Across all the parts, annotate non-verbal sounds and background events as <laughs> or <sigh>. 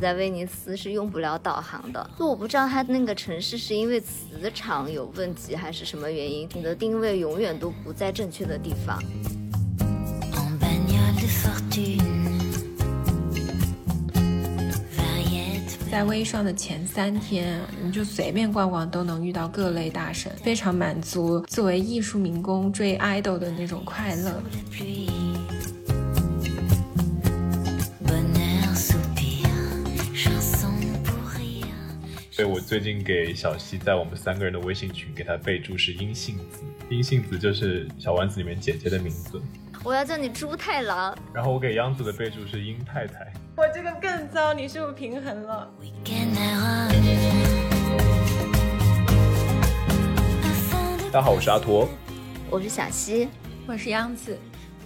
在威尼斯是用不了导航的，就我不知道它那个城市是因为磁场有问题还是什么原因，你的定位永远都不在正确的地方。在微商的前三天，你就随便逛逛都能遇到各类大神，非常满足作为艺术民工追 idol 的那种快乐。我最近给小溪在我们三个人的微信群给他备注是阴性子，阴性子就是小丸子里面姐姐的名字。我要叫你猪太郎。然后我给央子的备注是殷太太。我这个更糟，你是不是平衡了？大家好，我是阿驼，我是小溪，我是央子。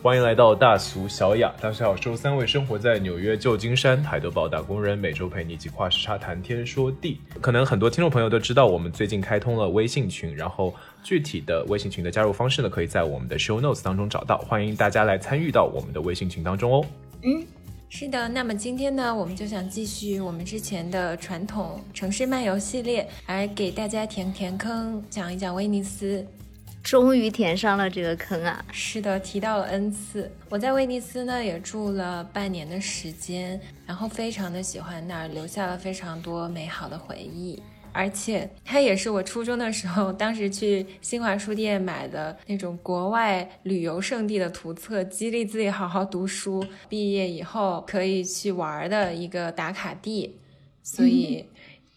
欢迎来到大俗小雅。大家好，周三位生活在纽约旧金山海德堡打工人，每周陪你一起跨时差谈天说地。可能很多听众朋友都知道，我们最近开通了微信群，然后具体的微信群的加入方式呢，可以在我们的 show notes 当中找到。欢迎大家来参与到我们的微信群当中哦。嗯，是的。那么今天呢，我们就想继续我们之前的传统城市漫游系列，来给大家填填坑，讲一讲威尼斯。终于填上了这个坑啊！是的，提到了 N 次。我在威尼斯呢也住了半年的时间，然后非常的喜欢那儿，留下了非常多美好的回忆。而且它也是我初中的时候，当时去新华书店买的那种国外旅游胜地的图册，激励自己好好读书，毕业以后可以去玩的一个打卡地。所以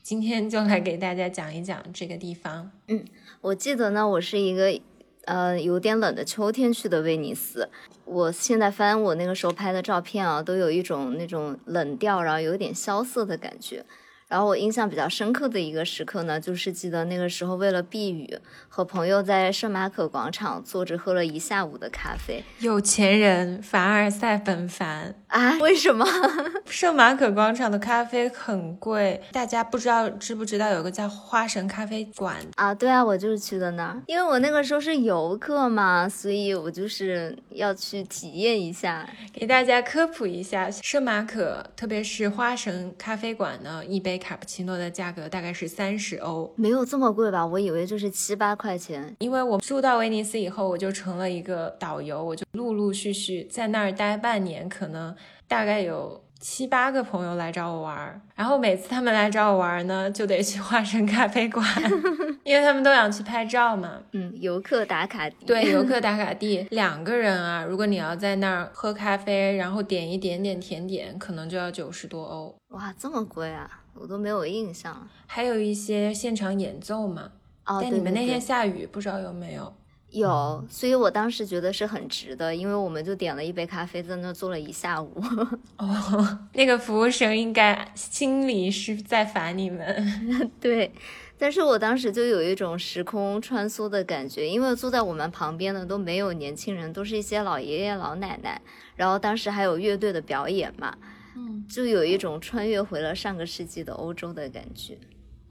今天就来给大家讲一讲这个地方。嗯。我记得呢，我是一个，呃，有点冷的秋天去的威尼斯。我现在翻我那个时候拍的照片啊，都有一种那种冷调，然后有点萧瑟的感觉。然后我印象比较深刻的一个时刻呢，就是记得那个时候为了避雨，和朋友在圣马可广场坐着喝了一下午的咖啡。有钱人凡尔赛本凡啊？为什么？<laughs> <laughs> 圣马可广场的咖啡很贵，大家不知道知不知道有个叫花神咖啡馆啊？对啊，我就是去的那儿，因为我那个时候是游客嘛，所以我就是要去体验一下，给大家科普一下圣马可，特别是花神咖啡馆呢，一杯。卡布奇诺的价格大概是三十欧，没有这么贵吧？我以为就是七八块钱。因为我住到威尼斯以后，我就成了一个导游，我就陆陆续续在那儿待半年，可能大概有。七八个朋友来找我玩，然后每次他们来找我玩呢，就得去花神咖啡馆，<laughs> 因为他们都想去拍照嘛。嗯，游客打卡地。对，游客打卡地，两个人啊，如果你要在那儿喝咖啡，然后点一点点甜点，可能就要九十多欧。哇，这么贵啊！我都没有印象。还有一些现场演奏嘛。哦，但你们那天下雨，不知道有没有。有，所以我当时觉得是很值的，因为我们就点了一杯咖啡，在那坐了一下午。<laughs> 哦，那个服务生应该心里是在烦你们。<laughs> 对，但是我当时就有一种时空穿梭的感觉，因为坐在我们旁边的都没有年轻人，都是一些老爷爷老奶奶，然后当时还有乐队的表演嘛，嗯，就有一种穿越回了上个世纪的欧洲的感觉。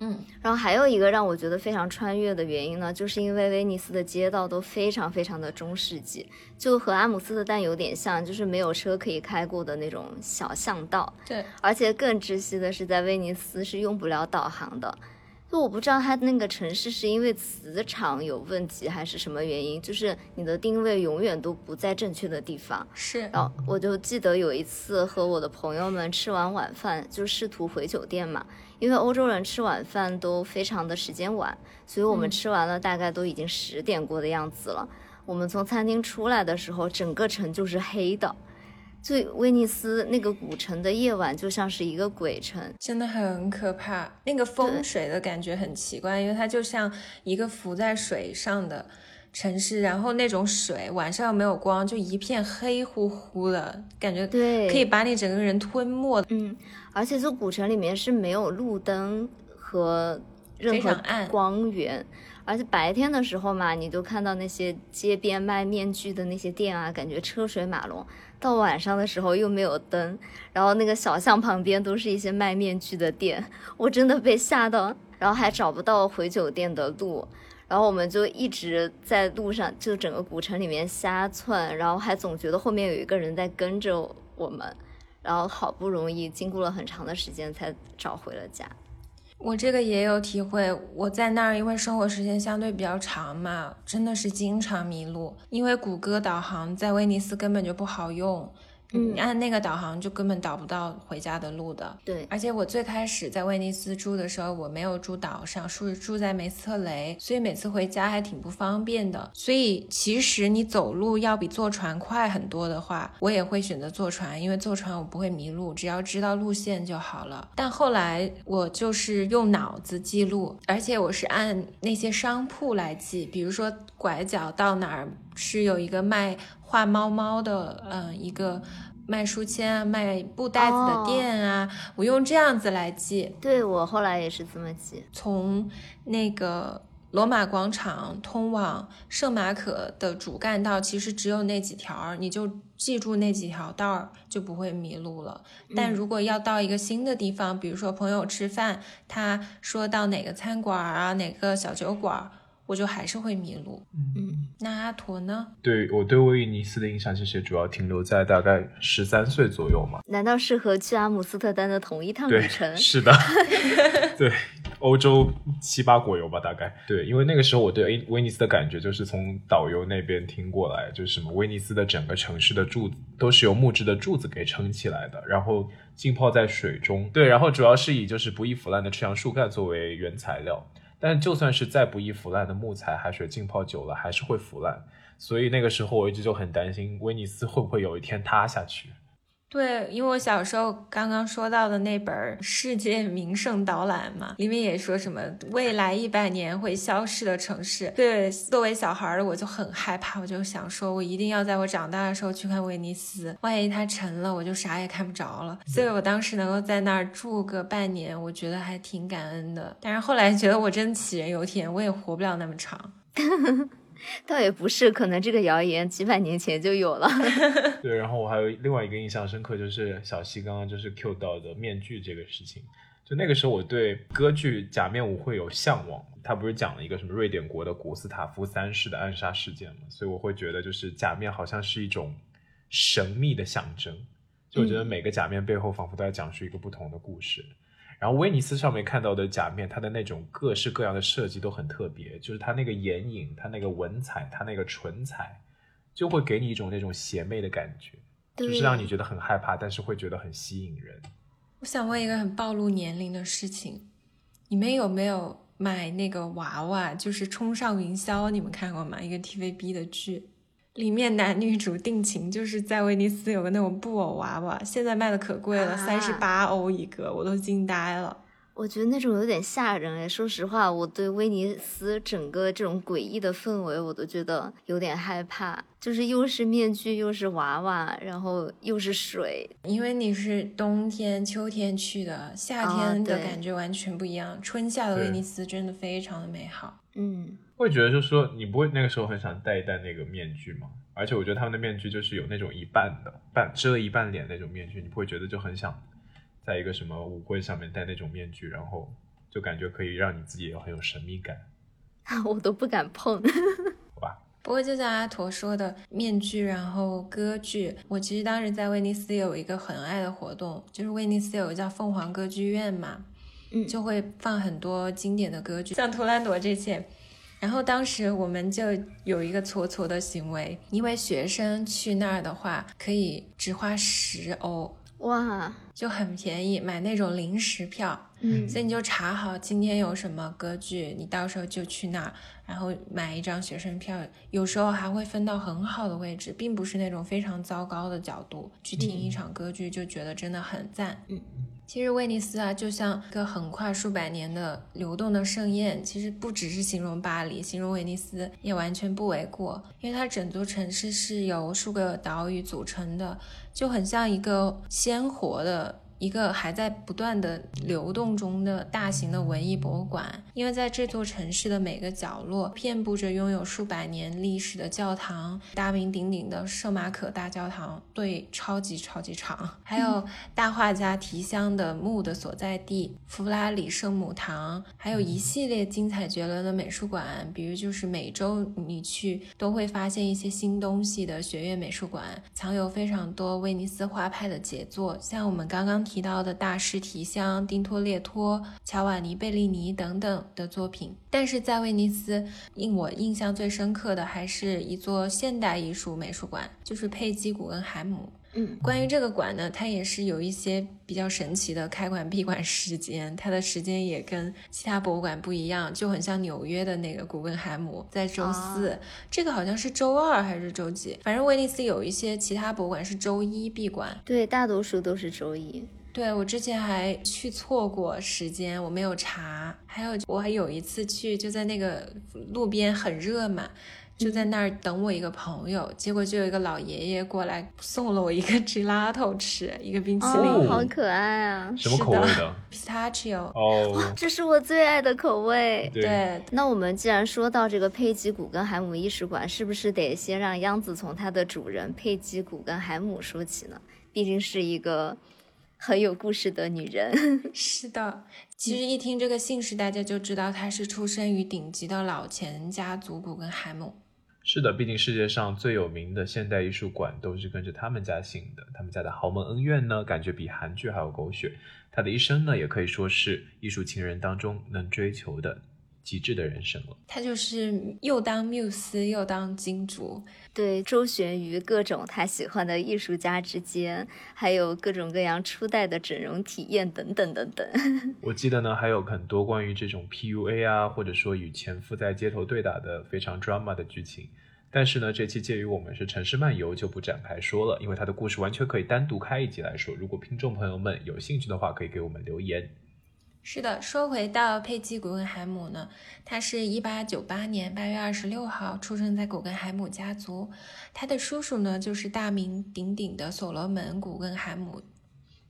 嗯，然后还有一个让我觉得非常穿越的原因呢，就是因为威尼斯的街道都非常非常的中世纪，就和阿姆斯特丹有点像，就是没有车可以开过的那种小巷道。对，而且更窒息的是，在威尼斯是用不了导航的。就我不知道它那个城市是因为磁场有问题还是什么原因，就是你的定位永远都不在正确的地方。是，然后我就记得有一次和我的朋友们吃完晚饭，就试图回酒店嘛。因为欧洲人吃晚饭都非常的时间晚，所以我们吃完了大概都已经十点过的样子了。我们从餐厅出来的时候，整个城就是黑的。就威尼斯那个古城的夜晚就像是一个鬼城，真的很可怕。那个风水的感觉很奇怪，因为它就像一个浮在水上的。城市，然后那种水晚上又没有光，就一片黑乎乎的感觉，对，可以把你整个人吞没。嗯，而且这古城里面是没有路灯和任何光源，而且白天的时候嘛，你就看到那些街边卖面具的那些店啊，感觉车水马龙。到晚上的时候又没有灯，然后那个小巷旁边都是一些卖面具的店，我真的被吓到，然后还找不到回酒店的路。然后我们就一直在路上，就整个古城里面瞎窜，然后还总觉得后面有一个人在跟着我们。然后好不容易经过了很长的时间才找回了家。我这个也有体会，我在那儿因为生活时间相对比较长嘛，真的是经常迷路，因为谷歌导航在威尼斯根本就不好用。你按那个导航就根本导不到回家的路的。对，而且我最开始在威尼斯住的时候，我没有住岛上，是住在梅斯特雷，所以每次回家还挺不方便的。所以其实你走路要比坐船快很多的话，我也会选择坐船，因为坐船我不会迷路，只要知道路线就好了。但后来我就是用脑子记录，而且我是按那些商铺来记，比如说拐角到哪儿是有一个卖。画猫猫的，嗯，一个卖书签啊、卖布袋子的店啊，我用这样子来记。对我后来也是这么记。从那个罗马广场通往圣马可的主干道，其实只有那几条，你就记住那几条道儿，就不会迷路了。但如果要到一个新的地方，比如说朋友吃饭，他说到哪个餐馆啊，哪个小酒馆。我就还是会迷路。嗯，那阿驼呢？对我对威尼斯的印象其实主要停留在大概十三岁左右嘛。难道是和去阿姆斯特丹的同一趟旅程？<laughs> 是的，<laughs> 对，欧洲七八国游吧，大概。对，因为那个时候我对威威尼斯的感觉就是从导游那边听过来，就是什么威尼斯的整个城市的柱子都是由木质的柱子给撑起来的，然后浸泡在水中。对，然后主要是以就是不易腐烂的赤杨树干作为原材料。但就算是再不易腐烂的木材，海水浸泡久了还是会腐烂，所以那个时候我一直就很担心威尼斯会不会有一天塌下去。对，因为我小时候刚刚说到的那本《世界名胜导览》嘛，里面也说什么未来一百年会消失的城市。对，作为小孩的我就很害怕，我就想说，我一定要在我长大的时候去看威尼斯，万一它沉了，我就啥也看不着了。所以我当时能够在那儿住个半年，我觉得还挺感恩的。但是后来觉得我真杞人忧天，我也活不了那么长。<laughs> 倒也不是，可能这个谣言几百年前就有了。<laughs> 对，然后我还有另外一个印象深刻，就是小西刚刚就是 Q 到的面具这个事情。就那个时候，我对歌剧假面舞会有向往。他不是讲了一个什么瑞典国的古斯塔夫三世的暗杀事件嘛？所以我会觉得，就是假面好像是一种神秘的象征。就我觉得每个假面背后仿佛都在讲述一个不同的故事。然后威尼斯上面看到的假面，它的那种各式各样的设计都很特别，就是它那个眼影、它那个纹彩、它那个唇彩，就会给你一种那种邪魅的感觉，就是让你觉得很害怕，但是会觉得很吸引人。我想问一个很暴露年龄的事情，你们有没有买那个娃娃？就是《冲上云霄》，你们看过吗？一个 TVB 的剧。里面男女主定情，就是在威尼斯有个那种布偶娃娃，现在卖的可贵了，三十八欧一个，我都惊呆了。我觉得那种有点吓人哎，说实话，我对威尼斯整个这种诡异的氛围，我都觉得有点害怕。就是又是面具，又是娃娃，然后又是水。因为你是冬天、秋天去的，夏天的感觉完全不一样。春夏的威尼斯真的非常的美好。嗯。会觉得就是说，你不会那个时候很想戴一戴那个面具吗？而且我觉得他们的面具就是有那种一半的半遮了一半脸那种面具，你不会觉得就很想在一个什么舞会上面戴那种面具，然后就感觉可以让你自己也很有神秘感。我都不敢碰。<laughs> 好吧。不过就像阿驼说的，面具，然后歌剧，我其实当时在威尼斯有一个很爱的活动，就是威尼斯有个叫凤凰歌剧院嘛，嗯，就会放很多经典的歌剧，像《图兰朵》这些。然后当时我们就有一个搓搓的行为，因为学生去那儿的话可以只花十欧，哇，就很便宜，买那种临时票，嗯，所以你就查好今天有什么歌剧，你到时候就去那儿，然后买一张学生票，有时候还会分到很好的位置，并不是那种非常糟糕的角度去听一场歌剧，就觉得真的很赞，嗯。其实威尼斯啊，就像一个横跨数百年的流动的盛宴。其实不只是形容巴黎，形容威尼斯也完全不为过，因为它整座城市是由数个岛屿组成的，就很像一个鲜活的一个还在不断的流动中的大型的文艺博物馆，因为在这座城市的每个角落，遍布着拥有数百年历史的教堂，大名鼎鼎的圣马可大教堂，对，超级超级长，还有 <laughs> 大画家提香的墓的所在地弗拉里圣母堂，还有一系列精彩绝伦的美术馆，比如就是每周你去都会发现一些新东西的学院美术馆，藏有非常多威尼斯画派的杰作，像我们刚刚。提到的大师提香、丁托列托、乔瓦尼贝利尼等等的作品，但是在威尼斯，令我印象最深刻的还是一座现代艺术美术馆，就是佩姬古根海姆。嗯，关于这个馆呢，它也是有一些比较神奇的开馆闭馆时间，它的时间也跟其他博物馆不一样，就很像纽约的那个古根海姆，在周四，这个好像是周二还是周几？反正威尼斯有一些其他博物馆是周一闭馆，对，大多数都是周一。对我之前还去错过时间，我没有查。还有我还有一次去，就在那个路边很热嘛。就在那儿等我一个朋友，结果就有一个老爷爷过来送了我一个 <laughs> gelato 吃，一个冰淇淋，好可爱啊！什么口味的？<laughs> pistachio。哦，这是我最爱的口味。对。那我们既然说到这个佩吉古根海姆艺术馆，是不是得先让央子从它的主人佩吉古根海姆说起呢？毕竟是一个很有故事的女人。<laughs> 是的。其实一听这个姓氏，大家就知道她是出生于顶级的老钱家族古根海姆。是的，毕竟世界上最有名的现代艺术馆都是跟着他们家姓的。他们家的豪门恩怨呢，感觉比韩剧还要狗血。他的一生呢，也可以说是艺术情人当中能追求的。极致的人生了，他就是又当缪斯又当金主，对，周旋于各种他喜欢的艺术家之间，还有各种各样初代的整容体验等等等等。<laughs> 我记得呢，还有很多关于这种 PUA 啊，或者说与前夫在街头对打的非常 drama 的剧情。但是呢，这期介于我们是城市漫游，就不展开说了，因为他的故事完全可以单独开一集来说。如果听众朋友们有兴趣的话，可以给我们留言。是的，说回到佩吉古根海姆呢，他是一八九八年八月二十六号出生在古根海姆家族，他的叔叔呢就是大名鼎鼎的所罗门古根海姆。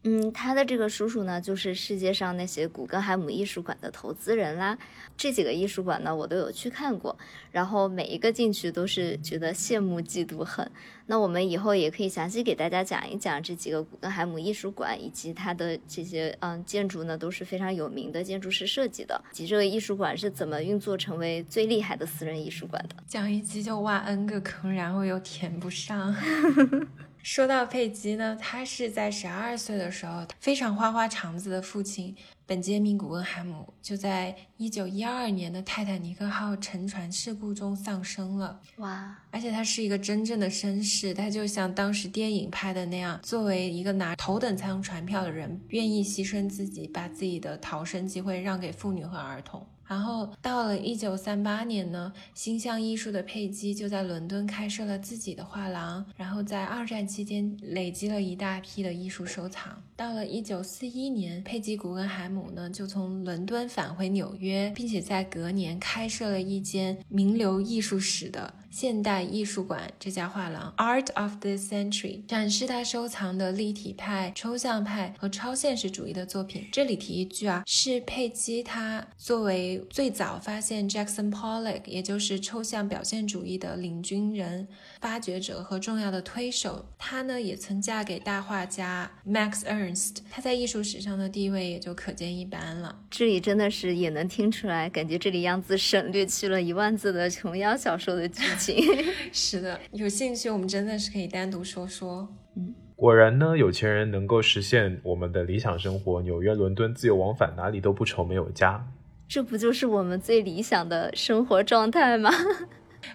嗯，他的这个叔叔呢，就是世界上那些古根海姆艺术馆的投资人啦。这几个艺术馆呢，我都有去看过，然后每一个进去都是觉得羡慕嫉妒恨。那我们以后也可以详细给大家讲一讲这几个古根海姆艺术馆以及它的这些嗯建筑呢，都是非常有名的建筑师设计的，及这个艺术馆是怎么运作成为最厉害的私人艺术馆的。讲一集就挖 N 个坑，然后又填不上。<laughs> 说到佩吉呢，他是在十二岁的时候，非常花花肠子的父亲本杰明·古根海姆就在一九一二年的泰坦尼克号沉船事故中丧生了。哇！而且他是一个真正的绅士，他就像当时电影拍的那样，作为一个拿头等舱船票的人，愿意牺牲自己，把自己的逃生机会让给妇女和儿童。然后到了一九三八年呢，星象艺术的佩姬就在伦敦开设了自己的画廊，然后在二战期间累积了一大批的艺术收藏。到了一九四一年，佩吉古根海姆呢就从伦敦返回纽约，并且在隔年开设了一间名流艺术史的。现代艺术馆这家画廊，Art of the Century，展示他收藏的立体派、抽象派和超现实主义的作品。这里提一句啊，是佩姬他作为最早发现 Jackson Pollock，也就是抽象表现主义的领军人、发掘者和重要的推手。他呢也曾嫁给大画家 Max Ernst，他在艺术史上的地位也就可见一斑了。这里真的是也能听出来，感觉这里样子省略去了一万字的琼瑶小说的剧情。<laughs> <laughs> 是的，有兴趣我们真的是可以单独说说。嗯，果然呢，有钱人能够实现我们的理想生活，纽约、伦敦自由往返，哪里都不愁没有家。这不就是我们最理想的生活状态吗？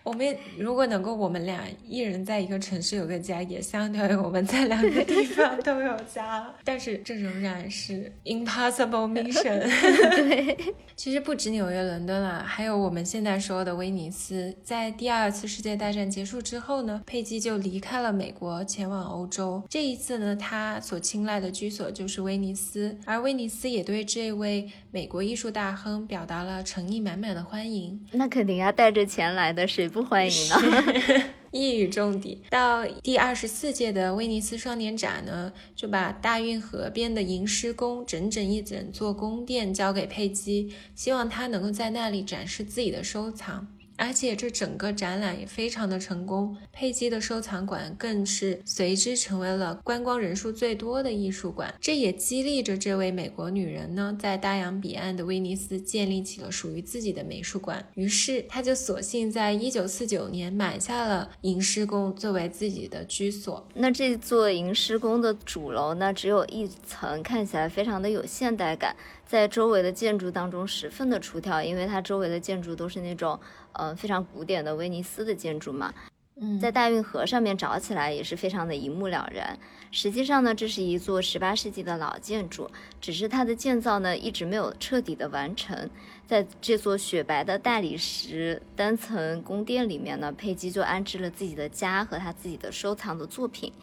我们如果能够，我们俩一人在一个城市有个家，也相当于我们在两个地方都有家。<laughs> 但是这仍然是 impossible mission。<laughs> 对，<laughs> 其实不止纽约、伦敦了，还有我们现在说的威尼斯。在第二次世界大战结束之后呢，佩姬就离开了美国，前往欧洲。这一次呢，他所青睐的居所就是威尼斯，而威尼斯也对这位美国艺术大亨表达了诚意满满的欢迎。那肯定要带着钱来的是。谁不欢迎呢？<laughs> 一语中的。到第二十四届的威尼斯双年展呢，就把大运河边的吟诗宫整整一整座宫殿交给佩姬，希望她能够在那里展示自己的收藏。而且这整个展览也非常的成功，佩姬的收藏馆更是随之成为了观光人数最多的艺术馆。这也激励着这位美国女人呢，在大洋彼岸的威尼斯建立起了属于自己的美术馆。于是，她就索性在一九四九年买下了吟诗宫作为自己的居所。那这座吟诗宫的主楼呢，只有一层，看起来非常的有现代感，在周围的建筑当中十分的出挑，因为它周围的建筑都是那种。呃，非常古典的威尼斯的建筑嘛，嗯，在大运河上面找起来也是非常的一目了然。实际上呢，这是一座十八世纪的老建筑，只是它的建造呢一直没有彻底的完成。在这座雪白的大理石单层宫殿里面呢，佩姬就安置了自己的家和他自己的收藏的作品。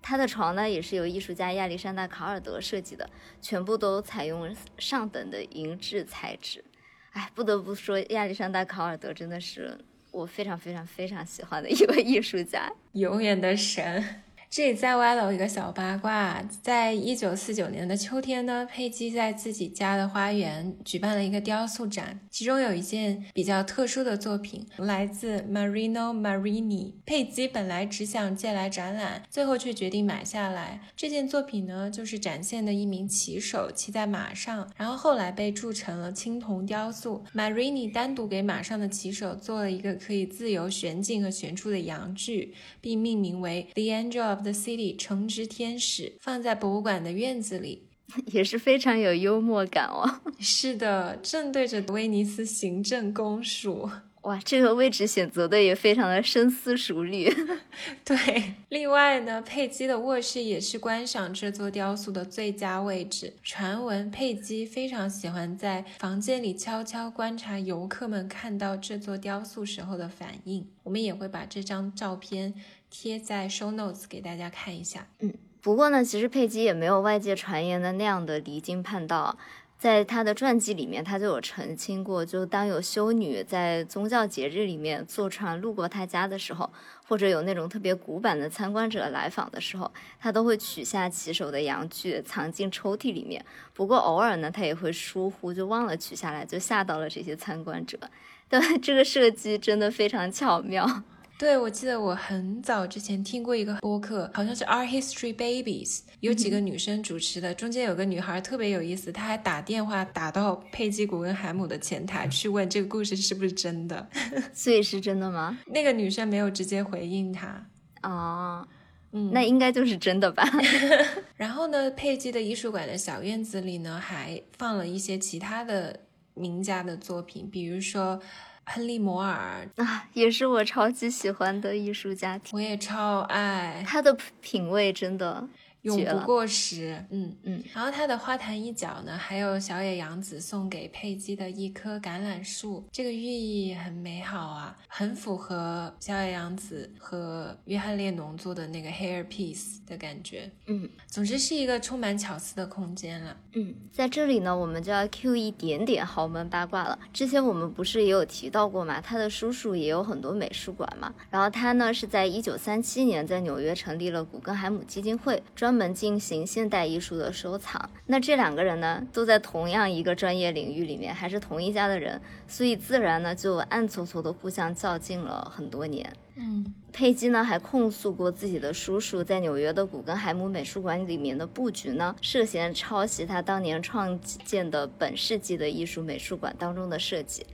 他的床呢也是由艺术家亚历山大考尔德设计的，全部都采用上等的银质材质。哎，不得不说，亚历山大·考尔德真的是我非常非常非常喜欢的一位艺术家，永远的神。这里再歪了一个小八卦，在一九四九年的秋天呢，佩姬在自己家的花园举办了一个雕塑展，其中有一件比较特殊的作品，来自 Marino Marini。佩姬本来只想借来展览，最后却决定买下来。这件作品呢，就是展现的一名骑手骑在马上，然后后来被铸成了青铜雕塑。Marini 单独给马上的骑手做了一个可以自由旋进和旋出的阳具，并命名为 The Angel of。The City 橙之天使放在博物馆的院子里，<laughs> 也是非常有幽默感哦。<laughs> 是的，正对着威尼斯行政公署。哇，这个位置选择的也非常的深思熟虑。<laughs> 对，另外呢，佩姬的卧室也是观赏这座雕塑的最佳位置。传闻佩姬非常喜欢在房间里悄悄观察游客们看到这座雕塑时候的反应。我们也会把这张照片。贴在 show notes 给大家看一下。嗯，不过呢，其实佩姬也没有外界传言的那样的离经叛道，在他的传记里面，他就有澄清过，就当有修女在宗教节日里面坐船路过他家的时候，或者有那种特别古板的参观者来访的时候，他都会取下骑手的阳具藏进抽屉里面。不过偶尔呢，他也会疏忽，就忘了取下来，就吓到了这些参观者。<laughs> 对，这个设计真的非常巧妙。对，我记得我很早之前听过一个播客，好像是 Our History Babies，有几个女生主持的，中间有个女孩特别有意思，她还打电话打到佩姬古根海姆的前台去问这个故事是不是真的，<laughs> 所以是真的吗？<laughs> 那个女生没有直接回应她。哦，嗯，那应该就是真的吧。<laughs> 然后呢，佩姬的艺术馆的小院子里呢，还放了一些其他的名家的作品，比如说。亨利·摩尔啊，也是我超级喜欢的艺术家庭，我也超爱他的品味，真的。永不过时，嗯嗯。然后它的花坛一角呢，还有小野洋子送给佩姬的一棵橄榄树，这个寓意很美好啊，很符合小野洋子和约翰列侬做的那个 hair piece 的感觉。嗯，总之是一个充满巧思的空间了。嗯，在这里呢，我们就要 Q 一点点豪门八卦了。之前我们不是也有提到过嘛，他的叔叔也有很多美术馆嘛。然后他呢是在一九三七年在纽约成立了古根海姆基金会，专专门进行现代艺术的收藏。那这两个人呢，都在同样一个专业领域里面，还是同一家的人，所以自然呢就暗搓搓的互相较劲了很多年。嗯，佩姬呢还控诉过自己的叔叔在纽约的古根海姆美术馆里面的布局呢，涉嫌抄袭他当年创建的本世纪的艺术美术馆当中的设计。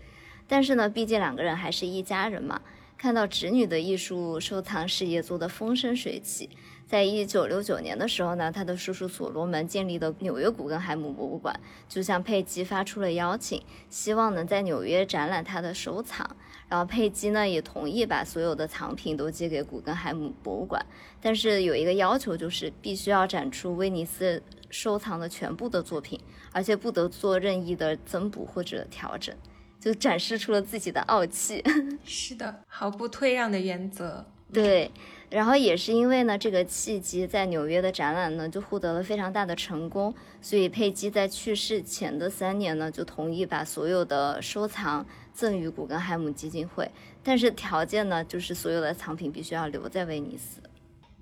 但是呢，毕竟两个人还是一家人嘛，看到侄女的艺术收藏事业做得风生水起。在一九六九年的时候呢，他的叔叔所罗门建立的纽约古根海姆博物馆就向佩姬发出了邀请，希望能在纽约展览他的收藏。然后佩姬呢也同意把所有的藏品都寄给古根海姆博物馆，但是有一个要求，就是必须要展出威尼斯收藏的全部的作品，而且不得做任意的增补或者调整，就展示出了自己的傲气。<laughs> 是的，毫不退让的原则。对。然后也是因为呢这个契机，在纽约的展览呢就获得了非常大的成功，所以佩姬在去世前的三年呢就同意把所有的收藏赠予古根海姆基金会，但是条件呢就是所有的藏品必须要留在威尼斯。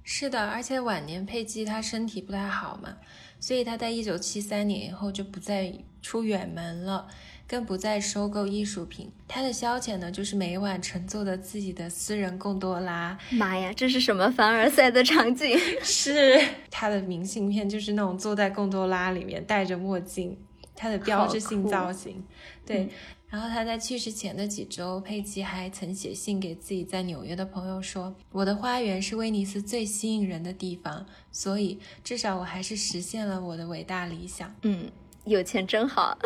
是的，而且晚年佩姬她身体不太好嘛，所以她在一九七三年以后就不再出远门了。更不再收购艺术品，他的消遣呢，就是每晚乘坐的自己的私人贡多拉。妈呀，这是什么凡尔赛的场景？<laughs> 是他的明信片，就是那种坐在贡多拉里面戴着墨镜，他的标志性造型。对，然后他在去世前的几周，佩奇还曾写信给自己在纽约的朋友说：“我的花园是威尼斯最吸引人的地方，所以至少我还是实现了我的伟大理想。”嗯。有钱真好，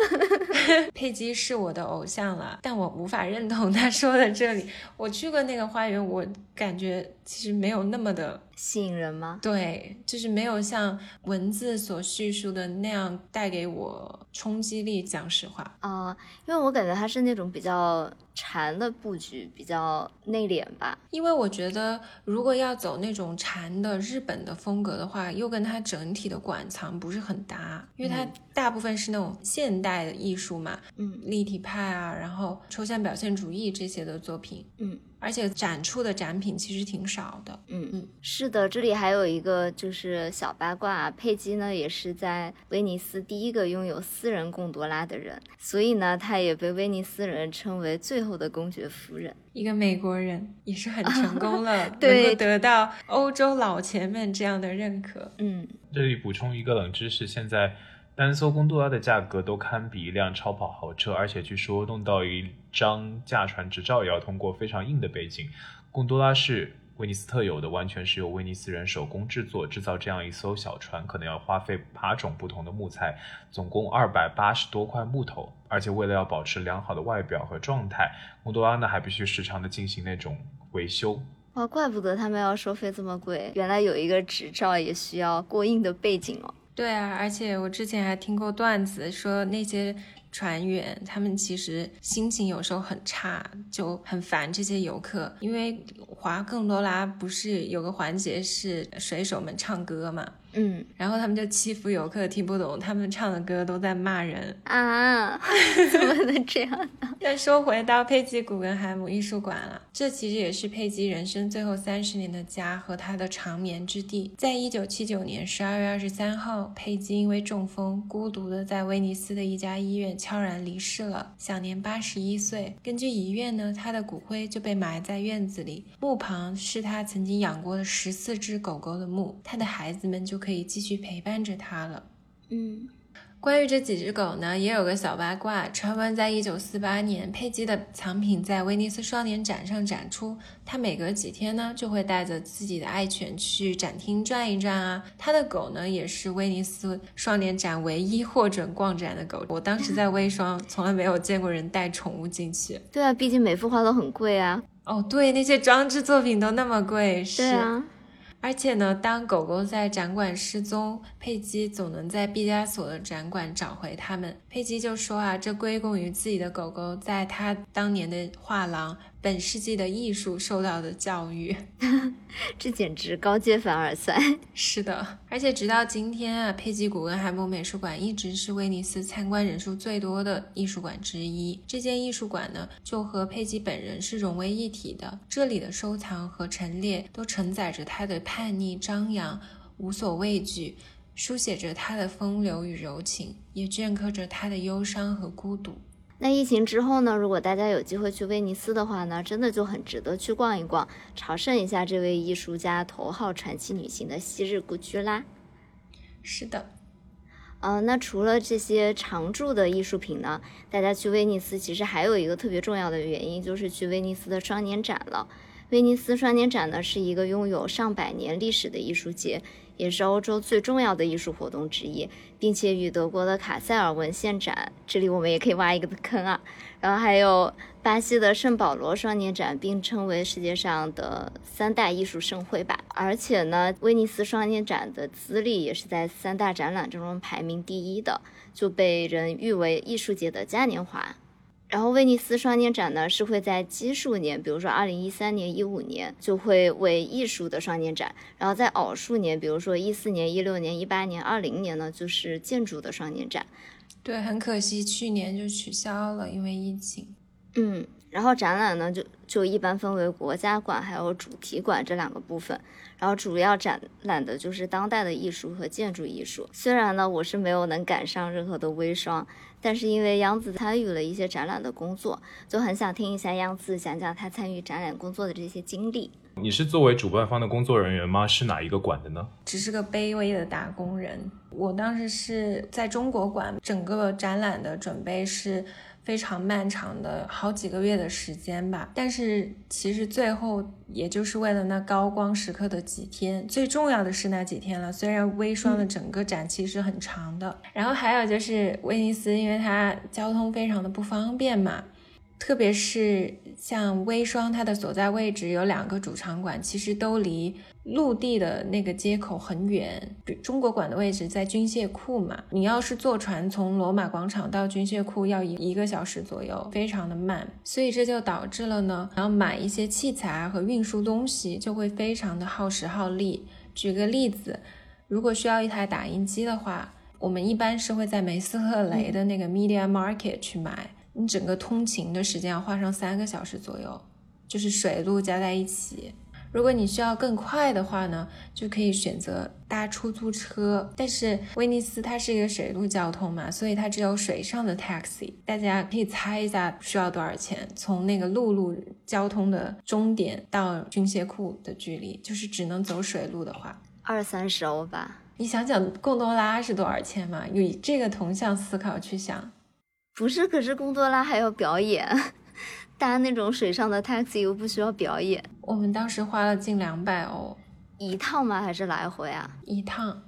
<laughs> 佩姬是我的偶像了，但我无法认同他说的这里。我去过那个花园，我感觉其实没有那么的。吸引人吗？对，就是没有像文字所叙述的那样带给我冲击力。讲实话啊，因为我感觉它是那种比较禅的布局，比较内敛吧。因为我觉得，如果要走那种禅的日本的风格的话，又跟它整体的馆藏不是很搭，因为它大部分是那种现代的艺术嘛，嗯，立体派啊，然后抽象表现主义这些的作品，嗯。而且展出的展品其实挺少的，嗯嗯，是的，这里还有一个就是小八卦，佩姬呢也是在威尼斯第一个拥有私人贡多拉的人，所以呢，她也被威尼斯人称为最后的公爵夫人。一个美国人也是很 <laughs> 成功了，能够得到欧洲老钱们这样的认可。嗯，这里补充一个冷知识，现在。单艘贡多拉的价格都堪比一辆超跑豪车，而且据说弄到一张驾船执照也要通过非常硬的背景。贡多拉是威尼斯特有的，完全是由威尼斯人手工制作。制造这样一艘小船，可能要花费八种不同的木材，总共二百八十多块木头。而且为了要保持良好的外表和状态，贡多拉呢还必须时常的进行那种维修。哇，怪不得他们要收费这么贵，原来有一个执照也需要过硬的背景哦。对啊，而且我之前还听过段子，说那些船员他们其实心情有时候很差，就很烦这些游客，因为华更多拉不是有个环节是水手们唱歌嘛。嗯，然后他们就欺负游客，听不懂他们唱的歌，都在骂人啊！怎么能这样呢？<laughs> 再说回到佩吉古根海姆艺术馆了，这其实也是佩吉人生最后三十年的家和他的长眠之地。在一九七九年十二月二十三号，佩吉因为中风，孤独的在威尼斯的一家医院悄然离世了，享年八十一岁。根据遗愿呢，他的骨灰就被埋在院子里，墓旁是他曾经养过的十四只狗狗的墓，他的孩子们就。可以继续陪伴着他了。嗯，关于这几只狗呢，也有个小八卦。传闻在一九四八年，佩姬的藏品在威尼斯双年展上展出，他每隔几天呢，就会带着自己的爱犬去展厅转一转啊。他的狗呢，也是威尼斯双年展唯一获准逛展的狗。我当时在微双，从来没有见过人带宠物进去。对啊，毕竟每幅画都很贵啊。哦，对，那些装置作品都那么贵。是啊。而且呢，当狗狗在展馆失踪，佩姬总能在毕加索的展馆找回它们。佩姬就说啊，这归功于自己的狗狗在他当年的画廊。本世纪的艺术受到的教育，<laughs> 这简直高阶凡尔赛。是的，而且直到今天啊，佩吉古根海姆美术馆一直是威尼斯参观人数最多的艺术馆之一。这间艺术馆呢，就和佩吉本人是融为一体的。这里的收藏和陈列都承载着他的叛逆、张扬、无所畏惧，书写着他的风流与柔情，也镌刻着他的忧伤和孤独。那疫情之后呢？如果大家有机会去威尼斯的话呢，真的就很值得去逛一逛，朝圣一下这位艺术家头号传奇女性的昔日故居啦。是的，呃，那除了这些常驻的艺术品呢，大家去威尼斯其实还有一个特别重要的原因，就是去威尼斯的双年展了。威尼斯双年展呢，是一个拥有上百年历史的艺术节。也是欧洲最重要的艺术活动之一，并且与德国的卡塞尔文献展，这里我们也可以挖一个坑啊。然后还有巴西的圣保罗双年展，并称为世界上的三大艺术盛会吧。而且呢，威尼斯双年展的资历也是在三大展览之中排名第一的，就被人誉为艺术界的嘉年华。然后威尼斯双年展呢是会在奇数年，比如说二零一三年、一五年就会为艺术的双年展，然后在偶数年，比如说一四年、一六年、一八年、二零年呢就是建筑的双年展。对，很可惜去年就取消了，因为疫情。嗯，然后展览呢就就一般分为国家馆还有主题馆这两个部分。然后主要展览的就是当代的艺术和建筑艺术。虽然呢，我是没有能赶上任何的微商，但是因为央子参与了一些展览的工作，就很想听一下央子讲讲他参与展览工作的这些经历。你是作为主办方的工作人员吗？是哪一个馆的呢？只是个卑微的打工人。我当时是在中国馆，整个展览的准备是。非常漫长的好几个月的时间吧，但是其实最后也就是为了那高光时刻的几天，最重要的是那几天了。虽然微霜的整个展期是很长的，然后还有就是威尼斯，因为它交通非常的不方便嘛。特别是像微霜，它的所在位置有两个主场馆，其实都离陆地的那个接口很远。中国馆的位置在军械库嘛，你要是坐船从罗马广场到军械库要一一个小时左右，非常的慢。所以这就导致了呢，然后买一些器材和运输东西就会非常的耗时耗力。举个例子，如果需要一台打印机的话，我们一般是会在梅斯特雷的那个 Media Market 去买。你整个通勤的时间要花上三个小时左右，就是水路加在一起。如果你需要更快的话呢，就可以选择搭出租车。但是威尼斯它是一个水路交通嘛，所以它只有水上的 taxi。大家可以猜一下需要多少钱？从那个陆路交通的终点到军械库的距离，就是只能走水路的话，二三十欧吧。你想想贡多拉是多少钱嘛？以这个同向思考去想。不是，可是贡多拉还要表演，搭那种水上的 taxi 又不需要表演。我们当时花了近两百欧一趟吗？还是来回啊？一趟。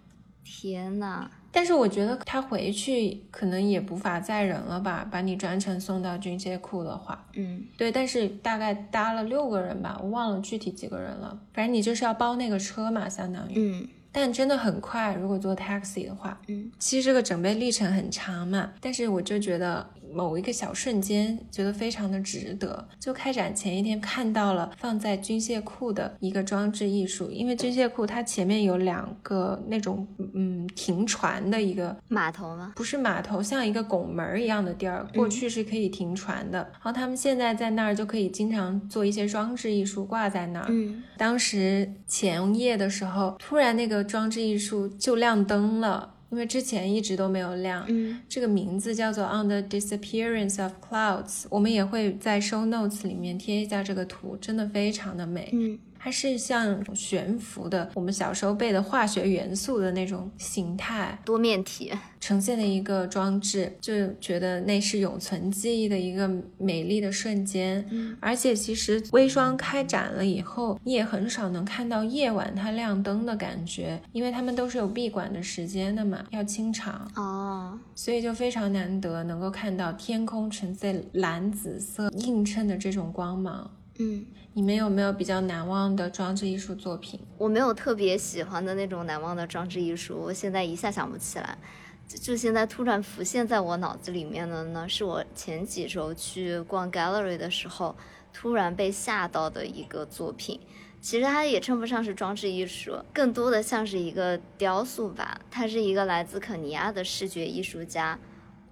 天呐！但是我觉得他回去可能也无法载人了吧？把你专程送到军械库的话，嗯，对。但是大概搭了六个人吧，我忘了具体几个人了。反正你就是要包那个车嘛，相当于，嗯。但真的很快，如果坐 taxi 的话，嗯，其实这个准备历程很长嘛，但是我就觉得。某一个小瞬间，觉得非常的值得。就开展前一天看到了放在军械库的一个装置艺术，因为军械库它前面有两个那种嗯停船的一个码头吗？不是码头，像一个拱门一样的地儿，过去是可以停船的。然后他们现在在那儿就可以经常做一些装置艺术挂在那儿。嗯，当时前夜的时候，突然那个装置艺术就亮灯了。因为之前一直都没有亮，嗯，这个名字叫做《On the Disappearance of Clouds》，我们也会在 Show Notes 里面贴一下这个图，真的非常的美，嗯。它是像悬浮的，我们小时候背的化学元素的那种形态，多面体呈现的一个装置，就觉得那是永存记忆的一个美丽的瞬间。嗯，而且其实微霜开展了以后，你也很少能看到夜晚它亮灯的感觉，因为他们都是有闭馆的时间的嘛，要清场哦，所以就非常难得能够看到天空呈现蓝紫色映衬的这种光芒。嗯。你们有没有比较难忘的装置艺术作品？我没有特别喜欢的那种难忘的装置艺术，我现在一下想不起来。就现在突然浮现在我脑子里面的呢，是我前几周去逛 gallery 的时候，突然被吓到的一个作品。其实它也称不上是装置艺术，更多的像是一个雕塑吧。它是一个来自肯尼亚的视觉艺术家。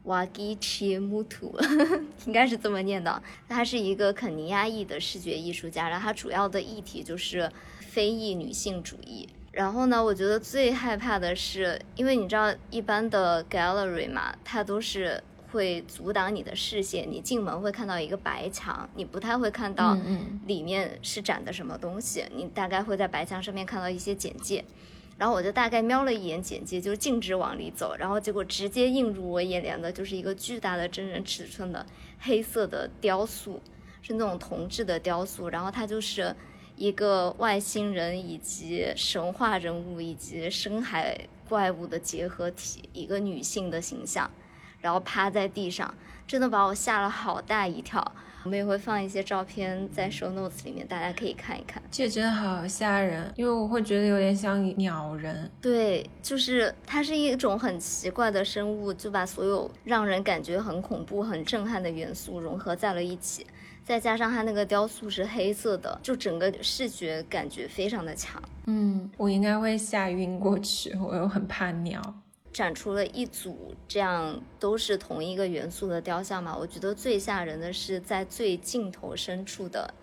瓦基奇穆图，应该是这么念的。他是一个肯尼亚裔的视觉艺术家，然后他主要的议题就是非裔女性主义。然后呢，我觉得最害怕的是，因为你知道一般的 gallery 嘛，它都是会阻挡你的视线，你进门会看到一个白墙，你不太会看到里面是展的什么东西，你大概会在白墙上面看到一些简介。然后我就大概瞄了一眼简介，就径直往里走，然后结果直接映入我眼帘的就是一个巨大的真人尺寸的黑色的雕塑，是那种铜制的雕塑，然后它就是一个外星人以及神话人物以及深海怪物的结合体，一个女性的形象，然后趴在地上，真的把我吓了好大一跳。我们也会放一些照片在 show notes 里面，大家可以看一看。这真的好吓人，因为我会觉得有点像鸟人。对，就是它是一种很奇怪的生物，就把所有让人感觉很恐怖、很震撼的元素融合在了一起，再加上它那个雕塑是黑色的，就整个视觉感觉非常的强。嗯，我应该会吓晕过去，我又很怕鸟。展出了一组这样都是同一个元素的雕像嘛？我觉得最吓人的是在最尽头深处的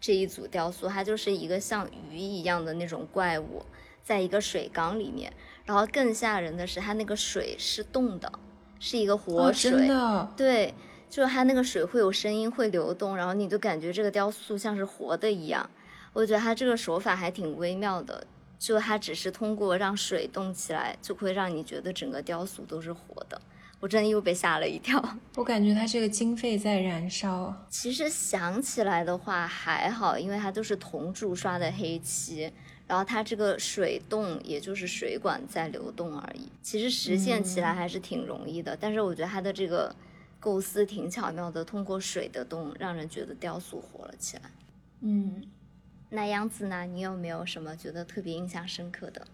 这一组雕塑，它就是一个像鱼一样的那种怪物，在一个水缸里面。然后更吓人的是，它那个水是动的，是一个活水。真的？对，就是它那个水会有声音，会流动，然后你就感觉这个雕塑像是活的一样。我觉得它这个手法还挺微妙的。就它只是通过让水动起来，就会让你觉得整个雕塑都是活的。我真的又被吓了一跳。<laughs> 我感觉它这个经费在燃烧。其实想起来的话还好，因为它都是铜铸刷的黑漆，然后它这个水动也就是水管在流动而已。其实实现起来还是挺容易的，但是我觉得它的这个构思挺巧妙的，通过水的动让人觉得雕塑活了起来。嗯。那杨子呢？你有没有什么觉得特别印象深刻的？